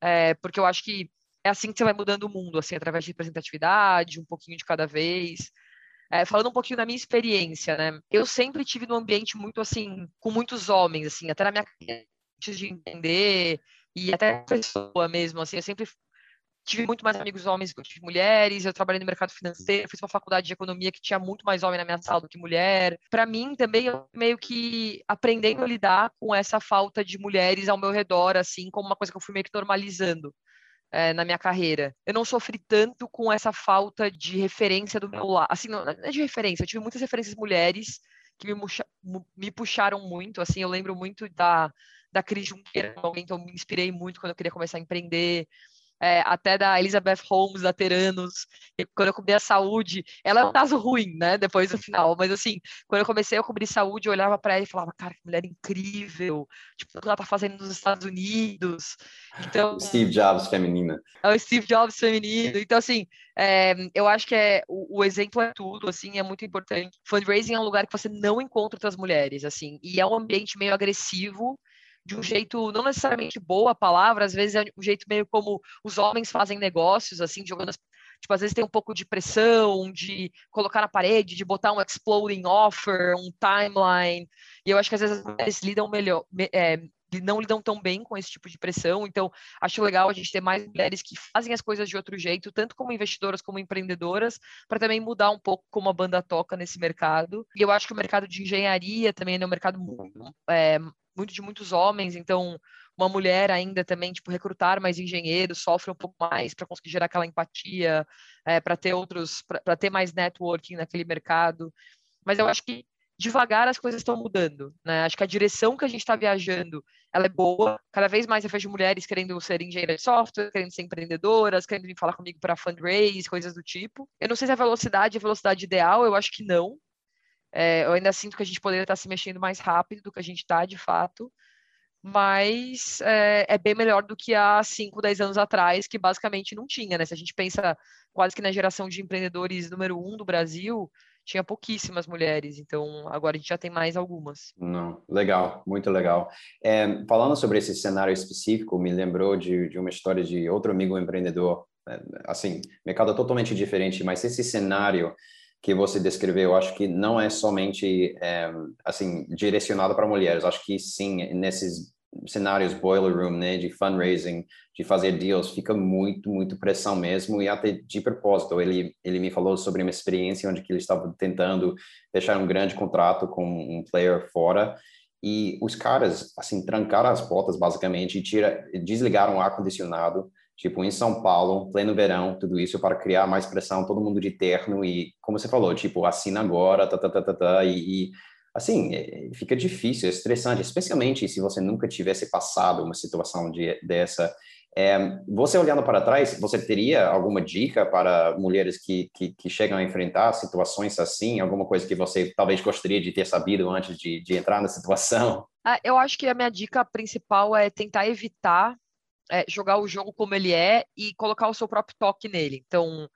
é, porque eu acho que é assim que você vai mudando o mundo, assim, através de representatividade, um pouquinho de cada vez. É, falando um pouquinho da minha experiência, né? Eu sempre tive num ambiente muito assim, com muitos homens, assim, até na minha antes de entender e até pessoa mesmo, assim, eu sempre tive muito mais amigos homens que mulheres, eu trabalhei no mercado financeiro, fiz uma faculdade de economia que tinha muito mais homem na minha sala do que mulher. Para mim, também, eu meio que aprendendo a lidar com essa falta de mulheres ao meu redor, assim, como uma coisa que eu fui meio que normalizando. É, na minha carreira. Eu não sofri tanto com essa falta de referência do meu lado. Assim, não, é de referência, eu tive muitas referências mulheres que me, me puxaram muito. Assim, eu lembro muito da, da Cris Junqueira, alguém que eu me inspirei muito quando eu queria começar a empreender. É, até da Elizabeth Holmes, da Teranos, quando eu cobri a saúde, ela é um caso ruim, né, depois do final, mas assim, quando eu comecei a cobrir saúde, eu olhava para ela e falava, cara, que mulher incrível, tipo, o que ela tá fazendo nos Estados Unidos, então... Steve Jobs feminina. É o Steve Jobs feminino, então assim, é, eu acho que é, o, o, exemplo é tudo, assim, é muito importante. Fundraising é um lugar que você não encontra outras mulheres, assim, e é um ambiente meio agressivo, de um jeito não necessariamente boa a palavra, às vezes é um jeito meio como os homens fazem negócios, assim, jogando as Tipo, às vezes tem um pouco de pressão, de colocar na parede, de botar um exploding offer, um timeline. E eu acho que às vezes as mulheres lidam melhor, é, não lidam tão bem com esse tipo de pressão. Então, acho legal a gente ter mais mulheres que fazem as coisas de outro jeito, tanto como investidoras como empreendedoras, para também mudar um pouco como a banda toca nesse mercado. E eu acho que o mercado de engenharia também é um mercado é, muito de muitos homens, então uma mulher ainda também, tipo, recrutar mais engenheiros sofre um pouco mais para conseguir gerar aquela empatia, é, para ter outros, para ter mais networking naquele mercado. Mas eu acho que devagar as coisas estão mudando, né? Acho que a direção que a gente está viajando, ela é boa. Cada vez mais eu vejo mulheres querendo ser engenheiras de software, querendo ser empreendedoras, querendo vir falar comigo para fundraise, coisas do tipo. Eu não sei se a velocidade é a velocidade ideal, eu acho que não. É, eu ainda sinto que a gente poderia estar se mexendo mais rápido do que a gente está, de fato, mas é, é, bem melhor do que há 5, 10 anos atrás, que basicamente não tinha, né? Se a gente pensa quase que na geração de empreendedores número um do Brasil, tinha pouquíssimas mulheres, então agora a gente já tem mais algumas. Não, legal, muito legal. É, falando sobre esse cenário específico, me lembrou de, de uma história de outro amigo empreendedor, é, assim, mercado totalmente diferente, mas esse cenário que você descreveu, acho que não é somente é, assim direcionado para mulheres. Acho que sim, nesses cenários boiler room, né, de fundraising, de fazer deals, fica muito, muito pressão mesmo e até de propósito. Ele ele me falou sobre uma experiência onde que ele estava tentando fechar um grande contrato com um player fora e os caras assim trancaram as portas basicamente e tira desligaram o ar condicionado tipo, em São Paulo, pleno verão, tudo isso para criar mais pressão, todo mundo de terno e, como você falou, tipo, assina agora, tá, tá, tá, tá, tá e, e assim, é, fica difícil, é estressante, especialmente se você nunca tivesse passado uma situação de, dessa. É, você olhando para trás, você teria alguma dica para mulheres que, que, que, chegam a enfrentar situações assim? Alguma coisa que você talvez gostaria de ter sabido antes de, de entrar na situação? Ah, eu acho que a minha dica principal é tentar evitar é, jogar o jogo como ele é e colocar o seu próprio toque nele. Então,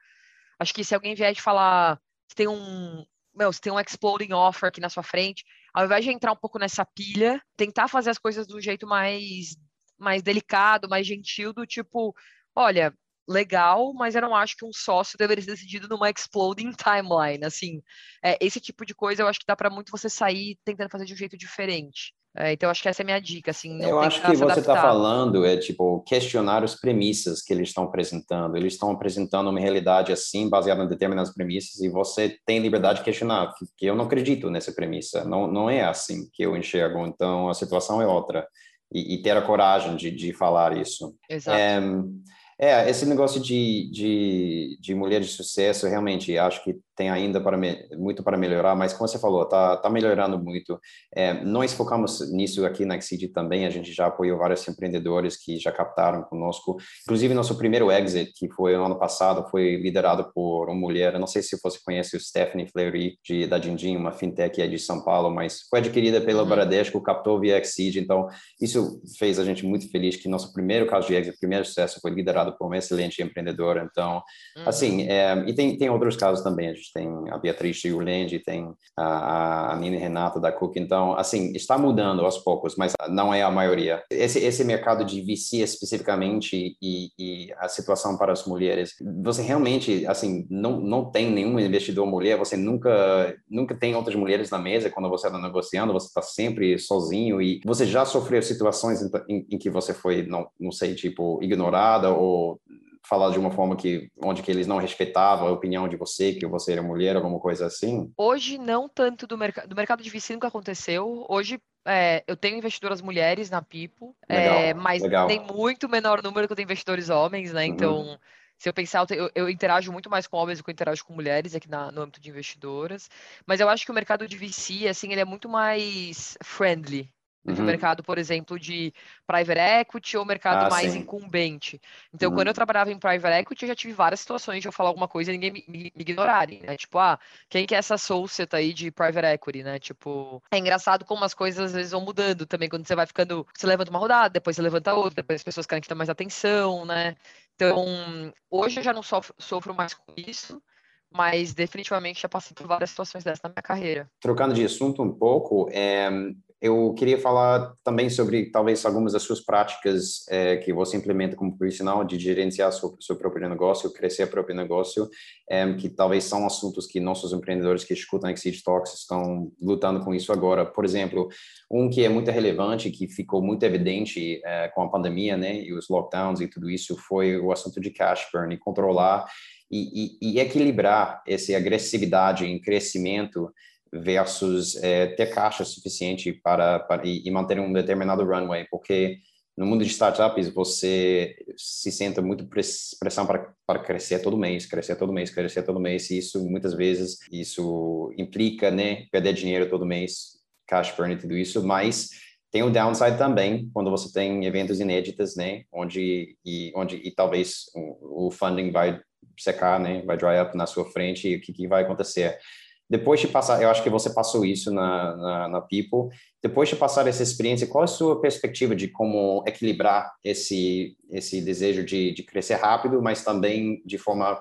acho que se alguém vier de falar que tem um, meu, você tem um exploding offer aqui na sua frente, ao invés de entrar um pouco nessa pilha, tentar fazer as coisas do jeito mais, mais delicado, mais gentil, do tipo, olha, legal, mas eu não acho que um sócio deveria ser decidido numa exploding timeline. Assim, é, esse tipo de coisa eu acho que dá para muito você sair tentando fazer de um jeito diferente. É, então, acho que essa é a minha dica. Assim, eu acho que você está falando é tipo questionar as premissas que eles estão apresentando. Eles estão apresentando uma realidade assim, baseada em determinadas premissas, e você tem liberdade de questionar, que eu não acredito nessa premissa. Não, não é assim que eu enxergo. Então, a situação é outra. E, e ter a coragem de, de falar isso. Exato. É, é, esse negócio de, de, de mulher de sucesso, realmente, acho que tem ainda para me, muito para melhorar, mas como você falou, tá, tá melhorando muito. É, nós focamos nisso aqui na Exceed também, a gente já apoiou vários empreendedores que já captaram conosco. Inclusive, nosso primeiro exit, que foi no ano passado, foi liderado por uma mulher, eu não sei se você conhece o Stephanie Fleury, de, da Dindim, uma fintech de São Paulo, mas foi adquirida pela uhum. Bradesco, captou via Exceed, então isso fez a gente muito feliz que nosso primeiro caso de exit, primeiro sucesso, foi liderado por uma excelente empreendedora. Então, assim, uhum. assim, é, e tem, tem outros casos também. A gente tem a Beatriz Yulendi, tem a, a Nina Renata da Cook. Então, assim, está mudando aos poucos, mas não é a maioria. Esse, esse mercado de VC especificamente e, e a situação para as mulheres, você realmente, assim, não, não tem nenhum investidor mulher, você nunca, nunca tem outras mulheres na mesa quando você está negociando, você está sempre sozinho e você já sofreu situações em, em, em que você foi, não, não sei, tipo, ignorada ou falar de uma forma que onde que eles não respeitavam a opinião de você, que você era mulher, alguma coisa assim? Hoje não tanto do mercado do mercado de VC nunca aconteceu. Hoje é, eu tenho investidoras mulheres na Pipo, legal, é, mas legal. tem muito menor número que eu tenho investidores homens, né? Uhum. Então se eu pensar, eu, eu, interajo muito mais com homens do que eu interajo com mulheres aqui na, no âmbito de investidoras, mas eu acho que o mercado de VC, assim, ele é muito mais friendly, uhum. mercado, por exemplo, de private equity ou mercado ah, mais sim. incumbente. Então, uhum. quando eu trabalhava em private equity, eu já tive várias situações de eu falar alguma coisa e ninguém me, me, ignorarem, né? Tipo, ah, quem que é essa associate aí de private equity, né? Tipo, é engraçado como as coisas às vezes vão mudando também, quando você vai ficando, você levanta uma rodada, depois você levanta outra, depois as pessoas querem que dê mais atenção, né? Então, hoje eu já não sofro, sofro mais com isso, mas definitivamente já passei por várias situações dessas na minha carreira. Trocando de assunto um pouco, é, eu queria falar também sobre talvez algumas das suas práticas é, que você implementa como profissional de gerenciar seu, seu próprio negócio, crescer o próprio negócio, é, que talvez são assuntos que nossos empreendedores que escutam Exit Talks estão lutando com isso agora. Por exemplo, um que é muito relevante, que ficou muito evidente é, com a pandemia, né, e os lockdowns e tudo isso, foi o assunto de cash burn e controlar e, e, e equilibrar essa agressividade em crescimento versus é, ter caixa suficiente para, para e, e, manter um determinado runway, porque no mundo de startups você se sente muito pressão para, para crescer todo mês, crescer todo mês, crescer todo mês, e isso muitas vezes isso implica, né, perder dinheiro todo mês, cash burn e tudo isso, mas tem o downside também quando você tem eventos inéditos, né, onde e onde e talvez o, funding vai secar, né, vai dry up na sua frente e o que, que vai acontecer depois de passar, eu acho que você passou isso na, na, na People, depois de passar essa experiência, qual é a sua perspectiva de como equilibrar esse, esse desejo de, de crescer rápido, mas também de forma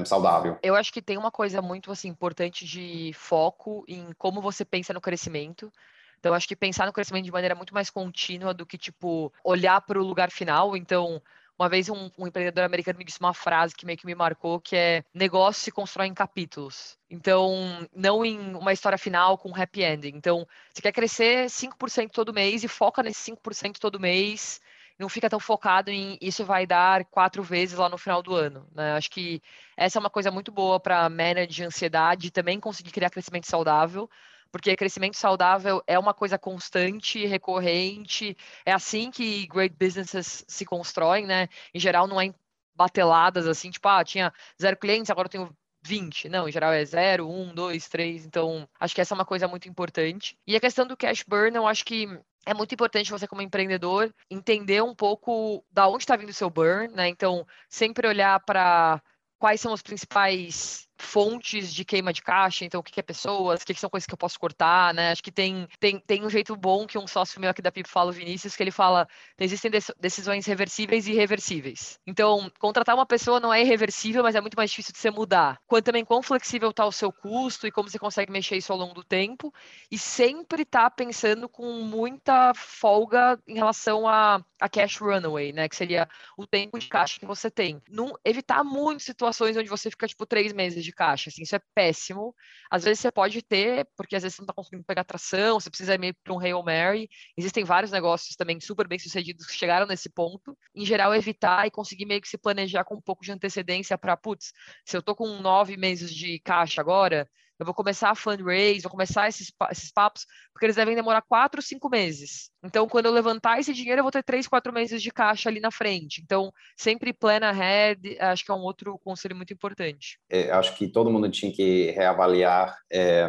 um, saudável? Eu acho que tem uma coisa muito assim, importante de foco em como você pensa no crescimento. Então, acho que pensar no crescimento de maneira muito mais contínua do que, tipo, olhar para o lugar final. Então, uma vez um, um, empreendedor americano me disse uma frase que meio que me marcou, que é negócio se constrói em capítulos. Então, não em uma história final com um happy ending. Então, você quer crescer 5% todo mês e foca nesse 5% todo mês. Não fica tão focado em isso vai dar quatro vezes lá no final do ano. Né? Acho que essa é uma coisa muito boa para manage ansiedade e também conseguir criar crescimento saudável porque crescimento saudável é uma coisa constante, recorrente, é assim que great businesses se constroem, né? Em geral, não é bateladas assim, tipo, ah, tinha zero clientes, agora eu tenho 20. Não, em geral é 0, 1, 2, 3. Então, acho que essa é uma coisa muito importante. E a questão do cash burn, eu acho que é muito importante você, como empreendedor, entender um pouco da onde está vindo o seu burn, né? Então, sempre olhar para quais são os principais fontes de queima de caixa, então o que é pessoas, o que são coisas que eu posso cortar, né? Acho que tem, tem, tem um jeito bom que um sócio meu aqui da PIP fala, o Vinícius, que ele fala, existem decisões reversíveis e irreversíveis. Então, contratar uma pessoa não é irreversível, mas é muito mais difícil de você mudar. Quanto também quão flexível está o seu custo e como você consegue mexer isso ao longo do tempo, e sempre tá pensando com muita folga em relação a, a cash runaway, né? Que seria o tempo de caixa que você tem. Não, evitar muito situações onde você fica, tipo, três meses de de caixa, assim, isso é péssimo. Às vezes você pode ter, porque às vezes você não está conseguindo pegar tração, você precisa ir meio para um Hail Mary. Existem vários negócios também super bem sucedidos que chegaram nesse ponto. Em geral, evitar e conseguir meio que se planejar com um pouco de antecedência para, putz, se eu estou com nove meses de caixa agora, eu vou começar a fundraise, vou começar esses, esses papos, porque eles devem demorar quatro, cinco meses. Então, quando eu levantar esse dinheiro, eu vou ter três, quatro meses de caixa ali na frente. Então, sempre plan ahead, acho que é um outro conselho muito importante. É, acho que todo mundo tinha que reavaliar é,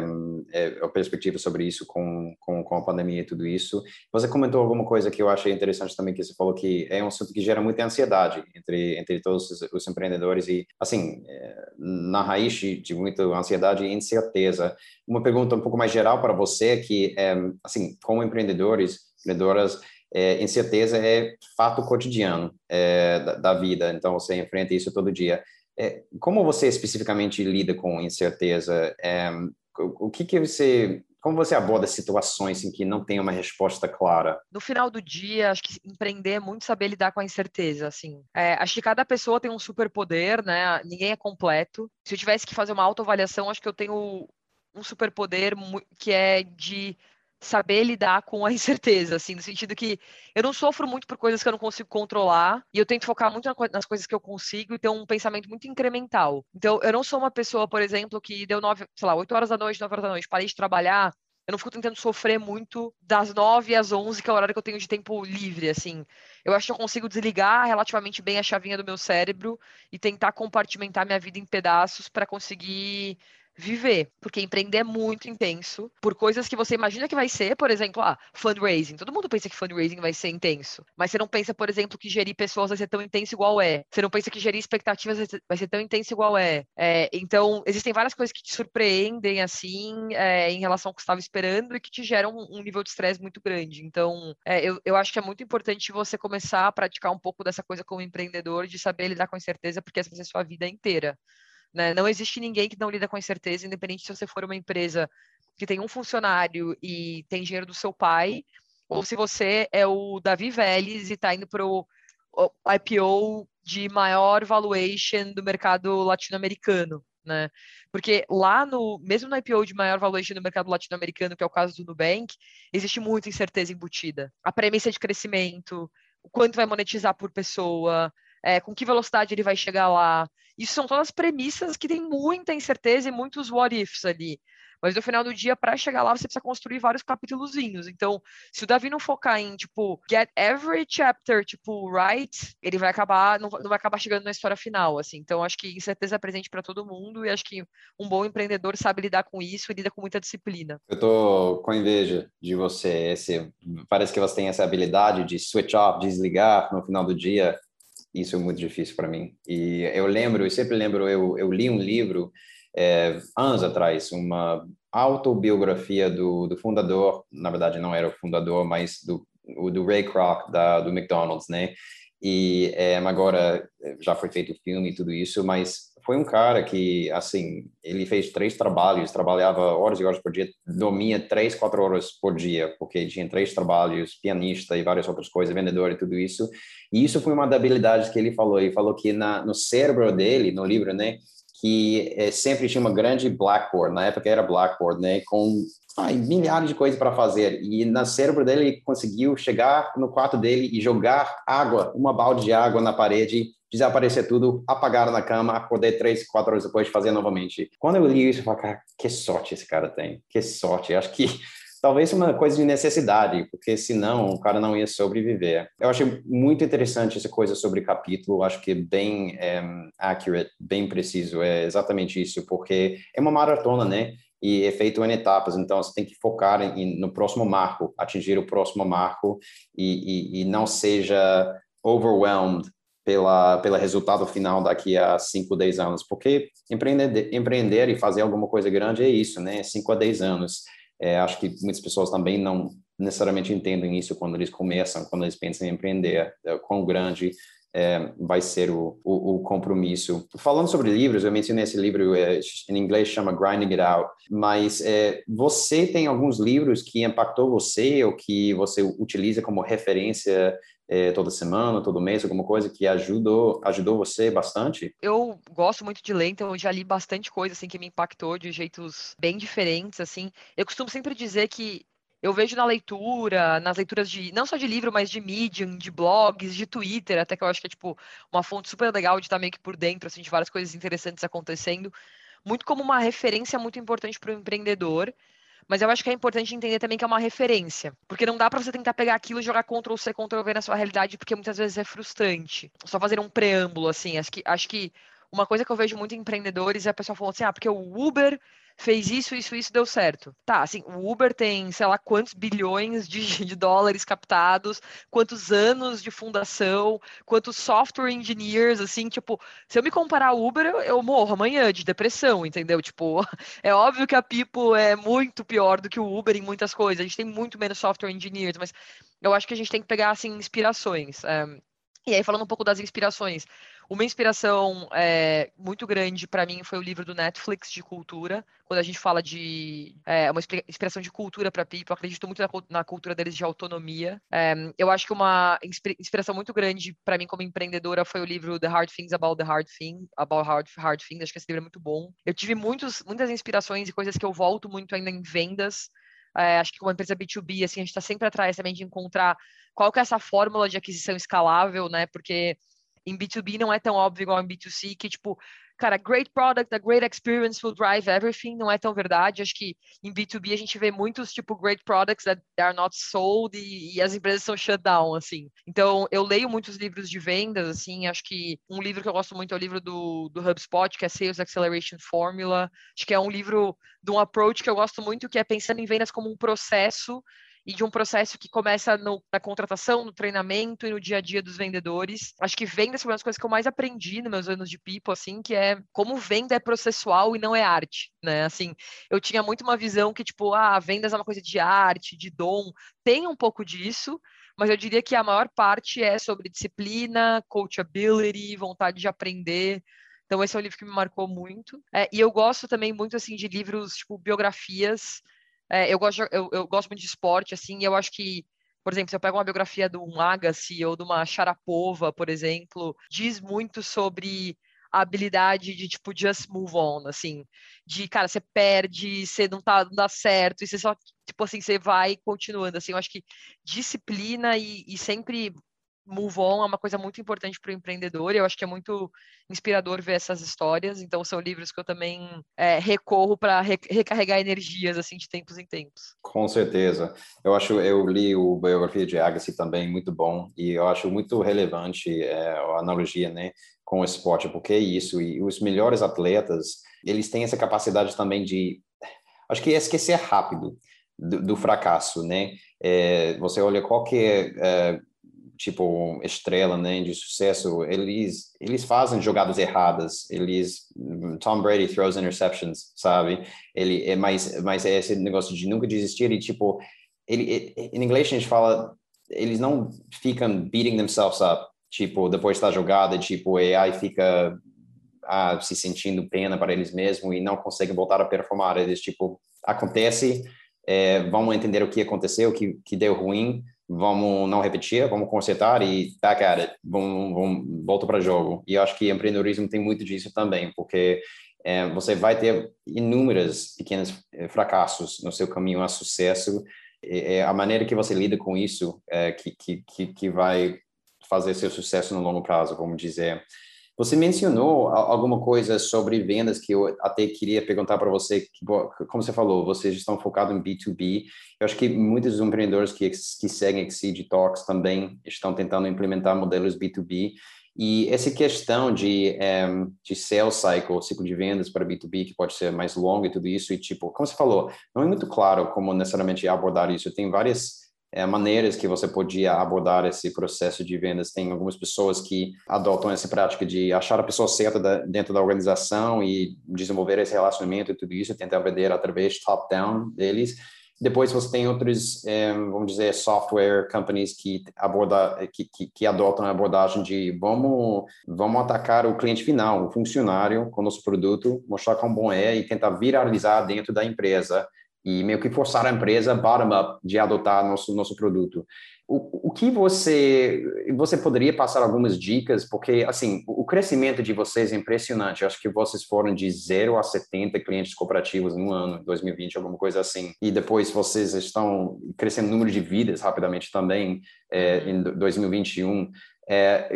é, a perspectiva sobre isso com, com, com, a pandemia e tudo isso. Você comentou alguma coisa que eu achei interessante também, que você falou que é um assunto que gera muita ansiedade entre, entre todos os, os empreendedores e, assim, é, na raiz de muita ansiedade e incerteza certeza. Uma pergunta um pouco mais geral para você, que, é, assim, como empreendedores, empreendedoras, é, incerteza é fato cotidiano é, da, da, vida, então você enfrenta isso todo dia. É, como você especificamente lida com incerteza? É, o, que, que você como você aborda situações em que não tem uma resposta clara? No final do dia, acho que empreender é muito saber lidar com a incerteza, assim. É, acho que cada pessoa tem um superpoder, né? Ninguém é completo. Se eu tivesse que fazer uma autoavaliação, acho que eu tenho um superpoder que é de saber lidar com a incerteza, assim, no sentido que eu não sofro muito por coisas que eu não consigo controlar e eu tento focar muito nas coisas que eu consigo e ter um pensamento muito incremental. Então, eu não sou uma pessoa, por exemplo, que deu nove, sei lá, oito horas da noite, nove horas da noite, parei de trabalhar, eu não fico tentando sofrer muito das nove às onze, que é o horário que eu tenho de tempo livre, assim. Eu acho que eu consigo desligar relativamente bem a chavinha do meu cérebro e tentar compartimentar minha vida em pedaços para conseguir viver, porque empreender é muito intenso por coisas que você imagina que vai ser, por exemplo, ah, fundraising. Todo mundo pensa que fundraising vai ser intenso, mas você não pensa, por exemplo, que gerir pessoas vai ser tão intenso igual é. Você não pensa que gerir expectativas vai ser tão intenso igual é. é então, existem várias coisas que te surpreendem, assim, é, em relação ao que você estava esperando e que te geram um, nível de estresse muito grande. Então, é, eu, eu acho que é muito importante você começar a praticar um pouco dessa coisa como empreendedor, de saber lidar com incerteza, porque essa vai ser sua vida inteira. Né? Não existe ninguém que não lida com incerteza, independente se você for uma empresa que tem um funcionário e tem dinheiro do seu pai, ou se você é o Davi Vélez e está indo para o IPO de maior valuation do mercado latino-americano. Né? Porque lá no, mesmo no IPO de maior valuation do mercado latino-americano, que é o caso do Nubank, existe muita incerteza embutida. A premissa de crescimento, o quanto vai monetizar por pessoa, é, com que velocidade ele vai chegar lá. Isso são todas premissas que tem muita incerteza e muitos what ifs ali. Mas no final do dia, para chegar lá, você precisa construir vários capítulozinhos. Então, se o Davi não focar em, tipo, get every chapter, tipo, right, ele vai acabar, não, vai acabar chegando na história final, assim. Então, acho que incerteza é presente para todo mundo e acho que um bom empreendedor sabe lidar com isso e lida com muita disciplina. Eu tô com inveja de você. Esse, parece que você tem essa habilidade de switch off, desligar no final do dia isso é muito difícil para mim. E eu lembro, eu sempre lembro, eu, eu li um livro é, anos atrás, uma autobiografia do, do fundador, na verdade não era o fundador, mas do, do Ray Kroc, da, do McDonald's, né? E é, agora já foi feito o filme e tudo isso, mas foi um cara que, assim, ele fez três trabalhos, trabalhava horas e horas por dia, dormia três, quatro horas por dia, porque tinha três trabalhos, pianista e várias outras coisas, vendedor e tudo isso. E isso foi uma das habilidades que ele falou. Ele falou que na, no cérebro dele, no livro, né, que é, sempre tinha uma grande blackboard, na época era blackboard, né, com ai, milhares de coisas para fazer. E no cérebro dele ele conseguiu chegar no quarto dele e jogar água, uma balde de água na parede desaparecer tudo, apagar na cama, acordei três, quatro horas depois, fazer novamente. Quando eu li isso, eu falei, cara, que sorte esse cara tem, que sorte. Acho que talvez uma coisa de necessidade, porque senão o cara não ia sobreviver. Eu achei muito interessante essa coisa sobre capítulo, acho que bem é, accurate, bem preciso, é exatamente isso, porque é uma maratona, né? E é feito em etapas, então você tem que focar em, no próximo marco, atingir o próximo marco e, e, e não seja overwhelmed pela pelo resultado final daqui a 5, 10 anos, porque empreender, empreender e fazer alguma coisa grande é isso, né? 5 a 10 anos. É, acho que muitas pessoas também não necessariamente entendem isso quando eles começam, quando eles pensam em empreender, é, quão grande é, vai ser o, o, o, compromisso. Falando sobre livros, eu mencionei esse livro, é, em inglês chama Grinding It Out, mas é, você tem alguns livros que impactou você ou que você utiliza como referência é, toda semana, todo mês, alguma coisa que ajudou, ajudou você bastante? Eu gosto muito de ler, então eu já li bastante coisa assim que me impactou de jeitos bem diferentes, assim. Eu costumo sempre dizer que eu vejo na leitura, nas leituras de não só de livro, mas de Medium, de blogs, de Twitter, até que eu acho que é tipo uma fonte super legal de estar meio que por dentro assim de várias coisas interessantes acontecendo, muito como uma referência muito importante para o empreendedor. Mas eu acho que é importante entender também que é uma referência, porque não dá para você tentar pegar aquilo e jogar Ctrl C, Ctrl V na sua realidade, porque muitas vezes é frustrante. Só fazer um preâmbulo assim, acho que acho que uma coisa que eu vejo muito em empreendedores é a pessoa falando assim: "Ah, porque o Uber fez isso, isso, isso, deu certo. Tá, assim, o Uber tem, sei lá, quantos bilhões de, de dólares captados, quantos anos de fundação, quantos software engineers, assim, tipo, se eu me comparar ao Uber, eu, eu morro amanhã de depressão, entendeu? Tipo, é óbvio que a People é muito pior do que o Uber em muitas coisas, a gente tem muito menos software engineers, mas eu acho que a gente tem que pegar, assim, inspirações. É... E aí, falando um pouco das inspirações, uma inspiração é, muito grande para mim foi o livro do Netflix de cultura. Quando a gente fala de é, uma inspiração de cultura para People, eu acredito muito na, na, cultura deles de autonomia. É, eu acho que uma inspiração muito grande para mim como empreendedora foi o livro The Hard Things About the Hard Thing, About Hard, Hard Things. Acho que esse livro é muito bom. Eu tive muitos, muitas inspirações e coisas que eu volto muito ainda em vendas. É, acho que como empresa B2B, assim, a gente está sempre atrás também de encontrar qual que é essa fórmula de aquisição escalável, né? Porque em B2B não é tão óbvio igual em B2C, que tipo, cara, great product, a great experience will drive everything, não é tão verdade. Acho que em B2B a gente vê muitos, tipo, great products that are not sold e, e, as empresas são shut down, assim. Então, eu leio muitos livros de vendas, assim, acho que um livro que eu gosto muito é o livro do, do HubSpot, que é Sales Acceleration Formula. Acho que é um livro de um approach que eu gosto muito, que é pensando em vendas como um processo e de um processo que começa no, na contratação, no treinamento e no dia a dia dos vendedores. Acho que vendas foi uma das coisas que eu mais aprendi nos meus anos de People, assim, que é como venda é processual e não é arte, né? Assim, eu tinha muito uma visão que, tipo, ah, vendas é uma coisa de arte, de dom. Tem um pouco disso, mas eu diria que a maior parte é sobre disciplina, coachability, vontade de aprender. Então, esse é um livro que me marcou muito. É, e eu gosto também muito, assim, de livros, tipo, biografias é, eu, gosto, eu, eu, gosto muito de esporte, assim, e eu acho que, por exemplo, se eu pego uma biografia de um Agassi ou de uma Sharapova, por exemplo, diz muito sobre a habilidade de, tipo, just move on, assim, de, cara, você perde, você não tá, não dá certo, e você só, tipo assim, você vai continuando, assim, eu acho que disciplina e, e sempre move on é uma coisa muito importante para o empreendedor e eu acho que é muito inspirador ver essas histórias. Então são livros que eu também é, recorro para re recarregar energias assim de tempos em tempos. Com certeza. Eu acho eu li o biografia de Agassi também muito bom e eu acho muito relevante é, a analogia, né, com o esporte, porque é isso e os melhores atletas eles têm essa capacidade também de acho que é esquecer rápido do, do fracasso, né? É, você olha qualquer é, tipo estrela, né, de sucesso, eles eles fazem jogadas erradas, eles Tom Brady throws interceptions, sabe? Ele é mais mais é esse negócio de nunca desistir e tipo ele em inglês a gente fala eles não ficam beating themselves up, tipo depois da jogada, tipo aí fica ah, se sentindo pena para eles mesmos e não conseguem voltar a performar, eles tipo acontece, é, vamos entender o que aconteceu, o que que deu ruim vamos não repetir, vamos consertar e tá, cara, vamos, vamos volta para jogo. E eu acho que empreendedorismo tem muito disso também, porque é, você vai ter inúmeros pequenos é, fracassos no seu caminho a sucesso. É a maneira que você lida com isso é, que, que, que vai fazer seu sucesso no longo prazo, vamos dizer. Você mencionou alguma coisa sobre vendas que eu até queria perguntar para você, como você falou, vocês estão focados em B2B. Eu acho que muitos empreendedores que, que seguem Exceed Talks também estão tentando implementar modelos B2B. E essa questão de, um, eh, de sales cycle, ciclo de vendas para B2B, que pode ser mais longo e tudo isso, e tipo, como você falou, não é muito claro como necessariamente abordar isso. Tem várias é, maneiras que você podia abordar esse processo de vendas. Tem algumas pessoas que adotam essa prática de achar a pessoa certa da, dentro da organização e desenvolver esse relacionamento e tudo isso, tentar vender através top-down deles. Depois você tem outros, é, vamos dizer, software companies que aborda, que, que, que, adotam a abordagem de vamos, vamos atacar o cliente final, o funcionário com o nosso produto, mostrar quão bom é e tentar viralizar dentro da empresa e meio que forçar a empresa bottom-up de adotar nosso nosso produto. O, o que você você poderia passar algumas dicas porque assim o crescimento de vocês é impressionante. Eu acho que vocês foram de 0 a 70 clientes cooperativos no ano 2020, alguma coisa assim. E depois vocês estão crescendo o número de vidas rapidamente também é, em 2021. É,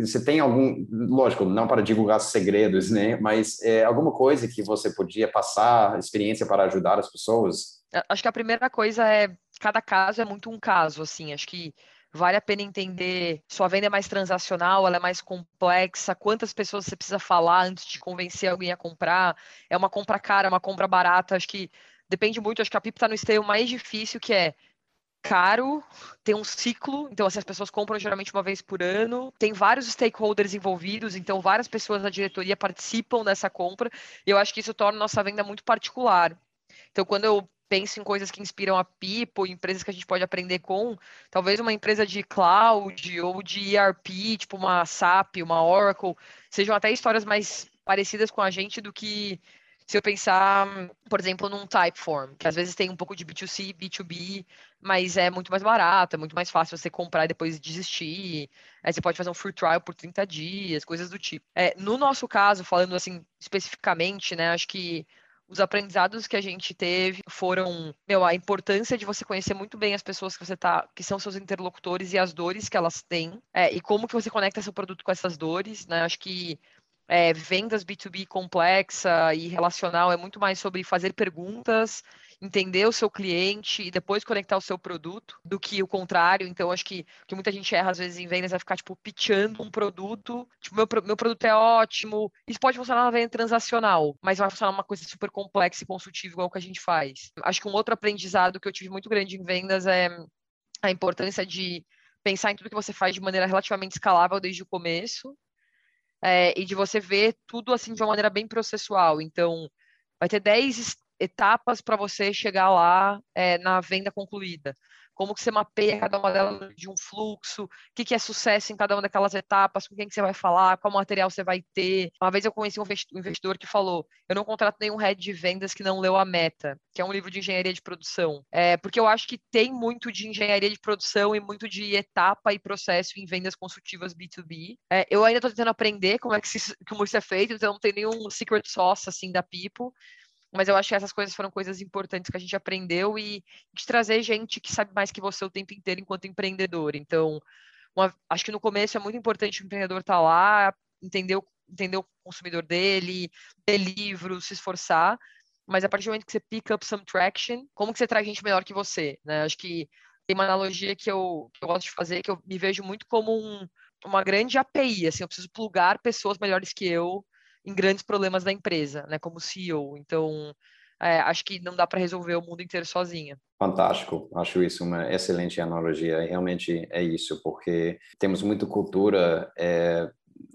você tem algum, lógico, não para divulgar segredos, né? Mas é, alguma coisa que você podia passar, experiência para ajudar as pessoas? Acho que a primeira coisa é cada caso é muito um caso, assim. Acho que vale a pena entender sua venda é mais transacional, ela é mais complexa, quantas pessoas você precisa falar antes de convencer alguém a comprar, é uma compra cara, uma compra barata, acho que depende muito, acho que a PIP está no esteio mais difícil, que é caro, tem um ciclo, então assim, as pessoas compram geralmente uma vez por ano, tem vários stakeholders envolvidos, então várias pessoas da diretoria participam dessa compra, e eu acho que isso torna nossa venda muito particular. Então, quando eu penso em coisas que inspiram a Pipo, empresas que a gente pode aprender com, talvez uma empresa de cloud ou de ERP, tipo uma SAP, uma Oracle, sejam até histórias mais parecidas com a gente do que se eu pensar, por exemplo, num Typeform, que às vezes tem um pouco de B2C, B2B, mas é muito mais barato, é muito mais fácil você comprar e depois desistir. Aí você pode fazer um free trial por 30 dias, coisas do tipo. É, no nosso caso, falando assim especificamente, né, acho que os aprendizados que a gente teve foram, meu, a importância de você conhecer muito bem as pessoas que você tá, que são seus interlocutores e as dores que elas têm, é, e como que você conecta seu produto com essas dores, né? Acho que é, vendas B2B complexa e relacional é muito mais sobre fazer perguntas, entender o seu cliente e depois conectar o seu produto do que o contrário. Então, acho que que muita gente erra às vezes em vendas é ficar, tipo, pitchando um produto. Tipo, meu, meu produto é ótimo. Isso pode funcionar na venda transacional, mas vai funcionar uma coisa super complexa e consultiva igual que a gente faz. Acho que um outro aprendizado que eu tive muito grande em vendas é a importância de pensar em tudo que você faz de maneira relativamente escalável desde o começo é, e de você ver tudo assim de uma maneira bem processual. Então, vai ter 10 etapas para você chegar lá é, na venda concluída como que você mapeia cada uma delas de um fluxo, o que, que é sucesso em cada uma daquelas etapas, com quem que você vai falar, qual material você vai ter. Uma vez eu conheci um investidor que falou, eu não contrato nenhum head de vendas que não leu a Meta, que é um livro de engenharia de produção. É, porque eu acho que tem muito de engenharia de produção e muito de etapa e processo em vendas consultivas B2B. É, eu ainda estou tentando aprender como é que isso, como isso é feito, então não tem nenhum secret sauce assim da People, mas eu acho que essas coisas foram coisas importantes que a gente aprendeu e de trazer gente que sabe mais que você o tempo inteiro enquanto empreendedor. Então, uma, acho que no começo é muito importante o empreendedor estar tá lá, entender o, entender o consumidor dele, ler livros, se esforçar, mas a partir do momento que você pick up some traction, como que você traz gente melhor que você, né? Acho que tem uma analogia que eu, que eu gosto de fazer, que eu me vejo muito como um, uma grande API, assim, eu preciso plugar pessoas melhores que eu em grandes problemas da empresa, né, como CEO. Então, é, acho que não dá para resolver o mundo inteiro sozinha. Fantástico, acho isso uma excelente analogia. Realmente é isso, porque temos muita cultura, é,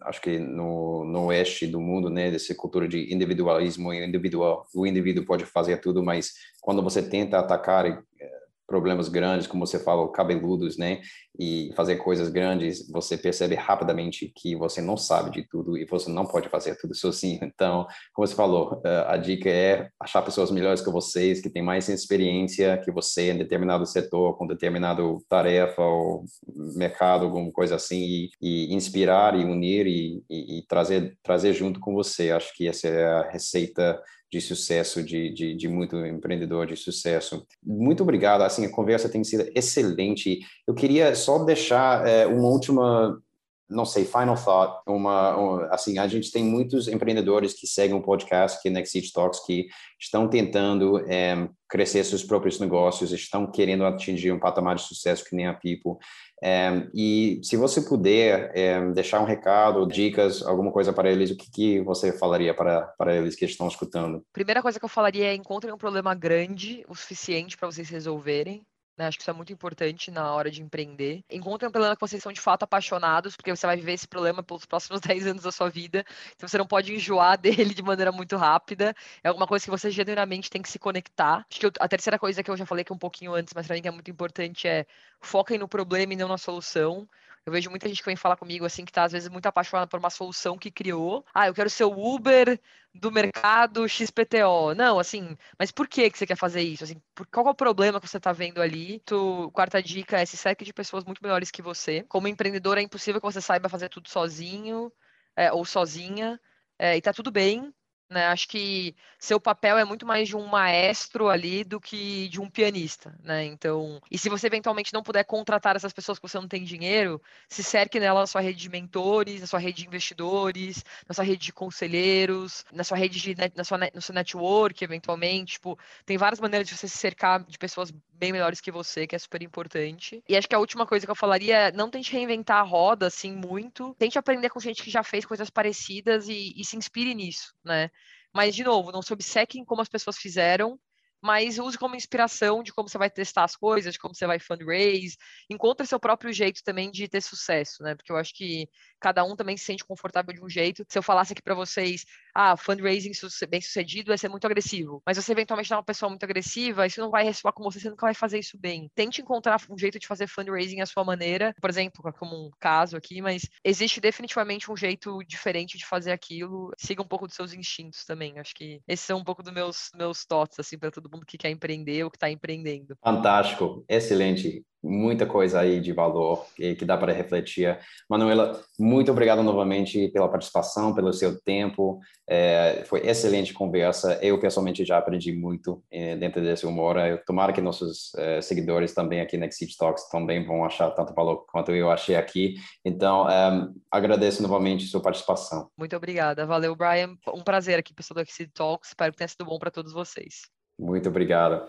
acho que no, no oeste do mundo, né, dessa cultura de individualismo individual. O indivíduo pode fazer tudo, mas quando você tenta atacar problemas grandes, como você falou, cabeludos, né? E fazer coisas grandes, você percebe rapidamente que você não sabe de tudo e você não pode fazer tudo sozinho. Então, como você falou, eh, a dica é achar pessoas melhores que vocês, que têm mais experiência que você em determinado setor, com determinado tarefa ou mercado, alguma coisa assim, e, e inspirar e unir e, e, e trazer, trazer junto com você. Acho que essa é a receita de sucesso, de, de, de, muito empreendedor de sucesso. Muito obrigado, assim, a conversa tem sido excelente. Eu queria só deixar é, uma última, não sei, final thought, uma, uma, assim, a gente tem muitos empreendedores que seguem o podcast, que é Next Talks, que estão tentando é, crescer seus próprios negócios, estão querendo atingir um patamar de sucesso que nem a People. É, e se você puder é, deixar um recado, dicas, alguma coisa para eles, o que, que você falaria para, para eles que estão escutando? Primeira coisa que eu falaria é encontrem um problema grande o suficiente para vocês resolverem. Né? Acho que isso é muito importante na hora de empreender. Encontre um problema que vocês são de fato apaixonados, porque você vai viver esse problema pelos próximos 10 anos da sua vida. Então você não pode enjoar dele de maneira muito rápida. É alguma coisa que você genuinamente tem que se conectar. Acho que eu, a terceira coisa que eu já falei que é um pouquinho antes, mas para mim que é muito importante é foquem no problema e não na solução. Eu vejo muita gente que vem falar comigo assim que tá às vezes muito apaixonada por uma solução que criou. Ah, eu quero ser o Uber do mercado XPTO. Não, assim, mas por que que você quer fazer isso? Assim, por, qual é o problema que você está vendo ali? Tu, quarta dica é se cerque de pessoas muito melhores que você. Como empreendedor é impossível que você saiba fazer tudo sozinho é, ou sozinha. É, e tá tudo bem, né? Acho que seu papel é muito mais de um maestro ali do que de um pianista, né? Então, e se você eventualmente não puder contratar essas pessoas que você não tem dinheiro, se cerque nela na sua rede de mentores, na sua rede de investidores, na sua rede de conselheiros, na sua rede de na sua no seu network, eventualmente, tipo, tem várias maneiras de você se cercar de pessoas bem melhores que você, que é super importante. E acho que a última coisa que eu falaria é não tente reinventar a roda assim muito, tente aprender com gente que já fez coisas parecidas e, e se inspire nisso, né? Mas, de novo, não se obcequem como as pessoas fizeram, mas use como inspiração de como você vai testar as coisas, de como você vai fundraise. Encontre seu próprio jeito também de ter sucesso, né? Porque eu acho que cada um também se sente confortável de um jeito. Se eu falasse aqui para vocês, ah, fundraising bem sucedido vai ser muito agressivo, mas você eventualmente é uma pessoa muito agressiva, isso não vai ressoar com você, você nunca vai fazer isso bem. Tente encontrar um jeito de fazer fundraising à sua maneira, por exemplo, como um caso aqui, mas existe definitivamente um jeito diferente de fazer aquilo. Siga um pouco dos seus instintos também. Acho que esses são um pouco dos meus meus thoughts assim para todo mundo que quer empreender ou que está empreendendo. Fantástico, excelente muita coisa aí de valor que, que dá para refletir. Manuela, muito obrigado novamente pela participação, pelo seu tempo. É, foi excelente conversa. Eu pessoalmente já aprendi muito é, dentro desse humor. Eu tomara que nossos é, seguidores também aqui na Exit Talks também vão achar tanto valor quanto eu achei aqui. Então, é, agradeço novamente sua participação. Muito obrigada. Valeu, Brian. Um prazer aqui, pessoal do Exit Talks. Espero que tenha sido bom para todos vocês. Muito obrigado.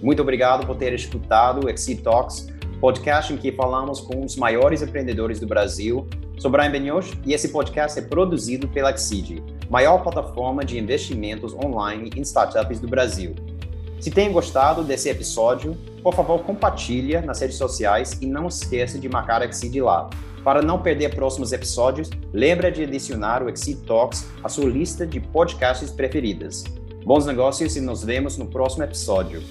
Muito obrigado por ter escutado o Exit Talks, podcast em que falamos com os maiores empreendedores do Brasil. Sou Brian Benioch e esse podcast é produzido pela Exid, maior plataforma de investimentos online em startups do Brasil. Se tem gostado desse episódio, por favor, compartilhe nas redes sociais e não esqueça de marcar a Exid lá. Para não perder próximos episódios, lembra de adicionar o Exit Talks à sua lista de podcasts preferidas. Bons negócios e nos vemos no próximo episódio.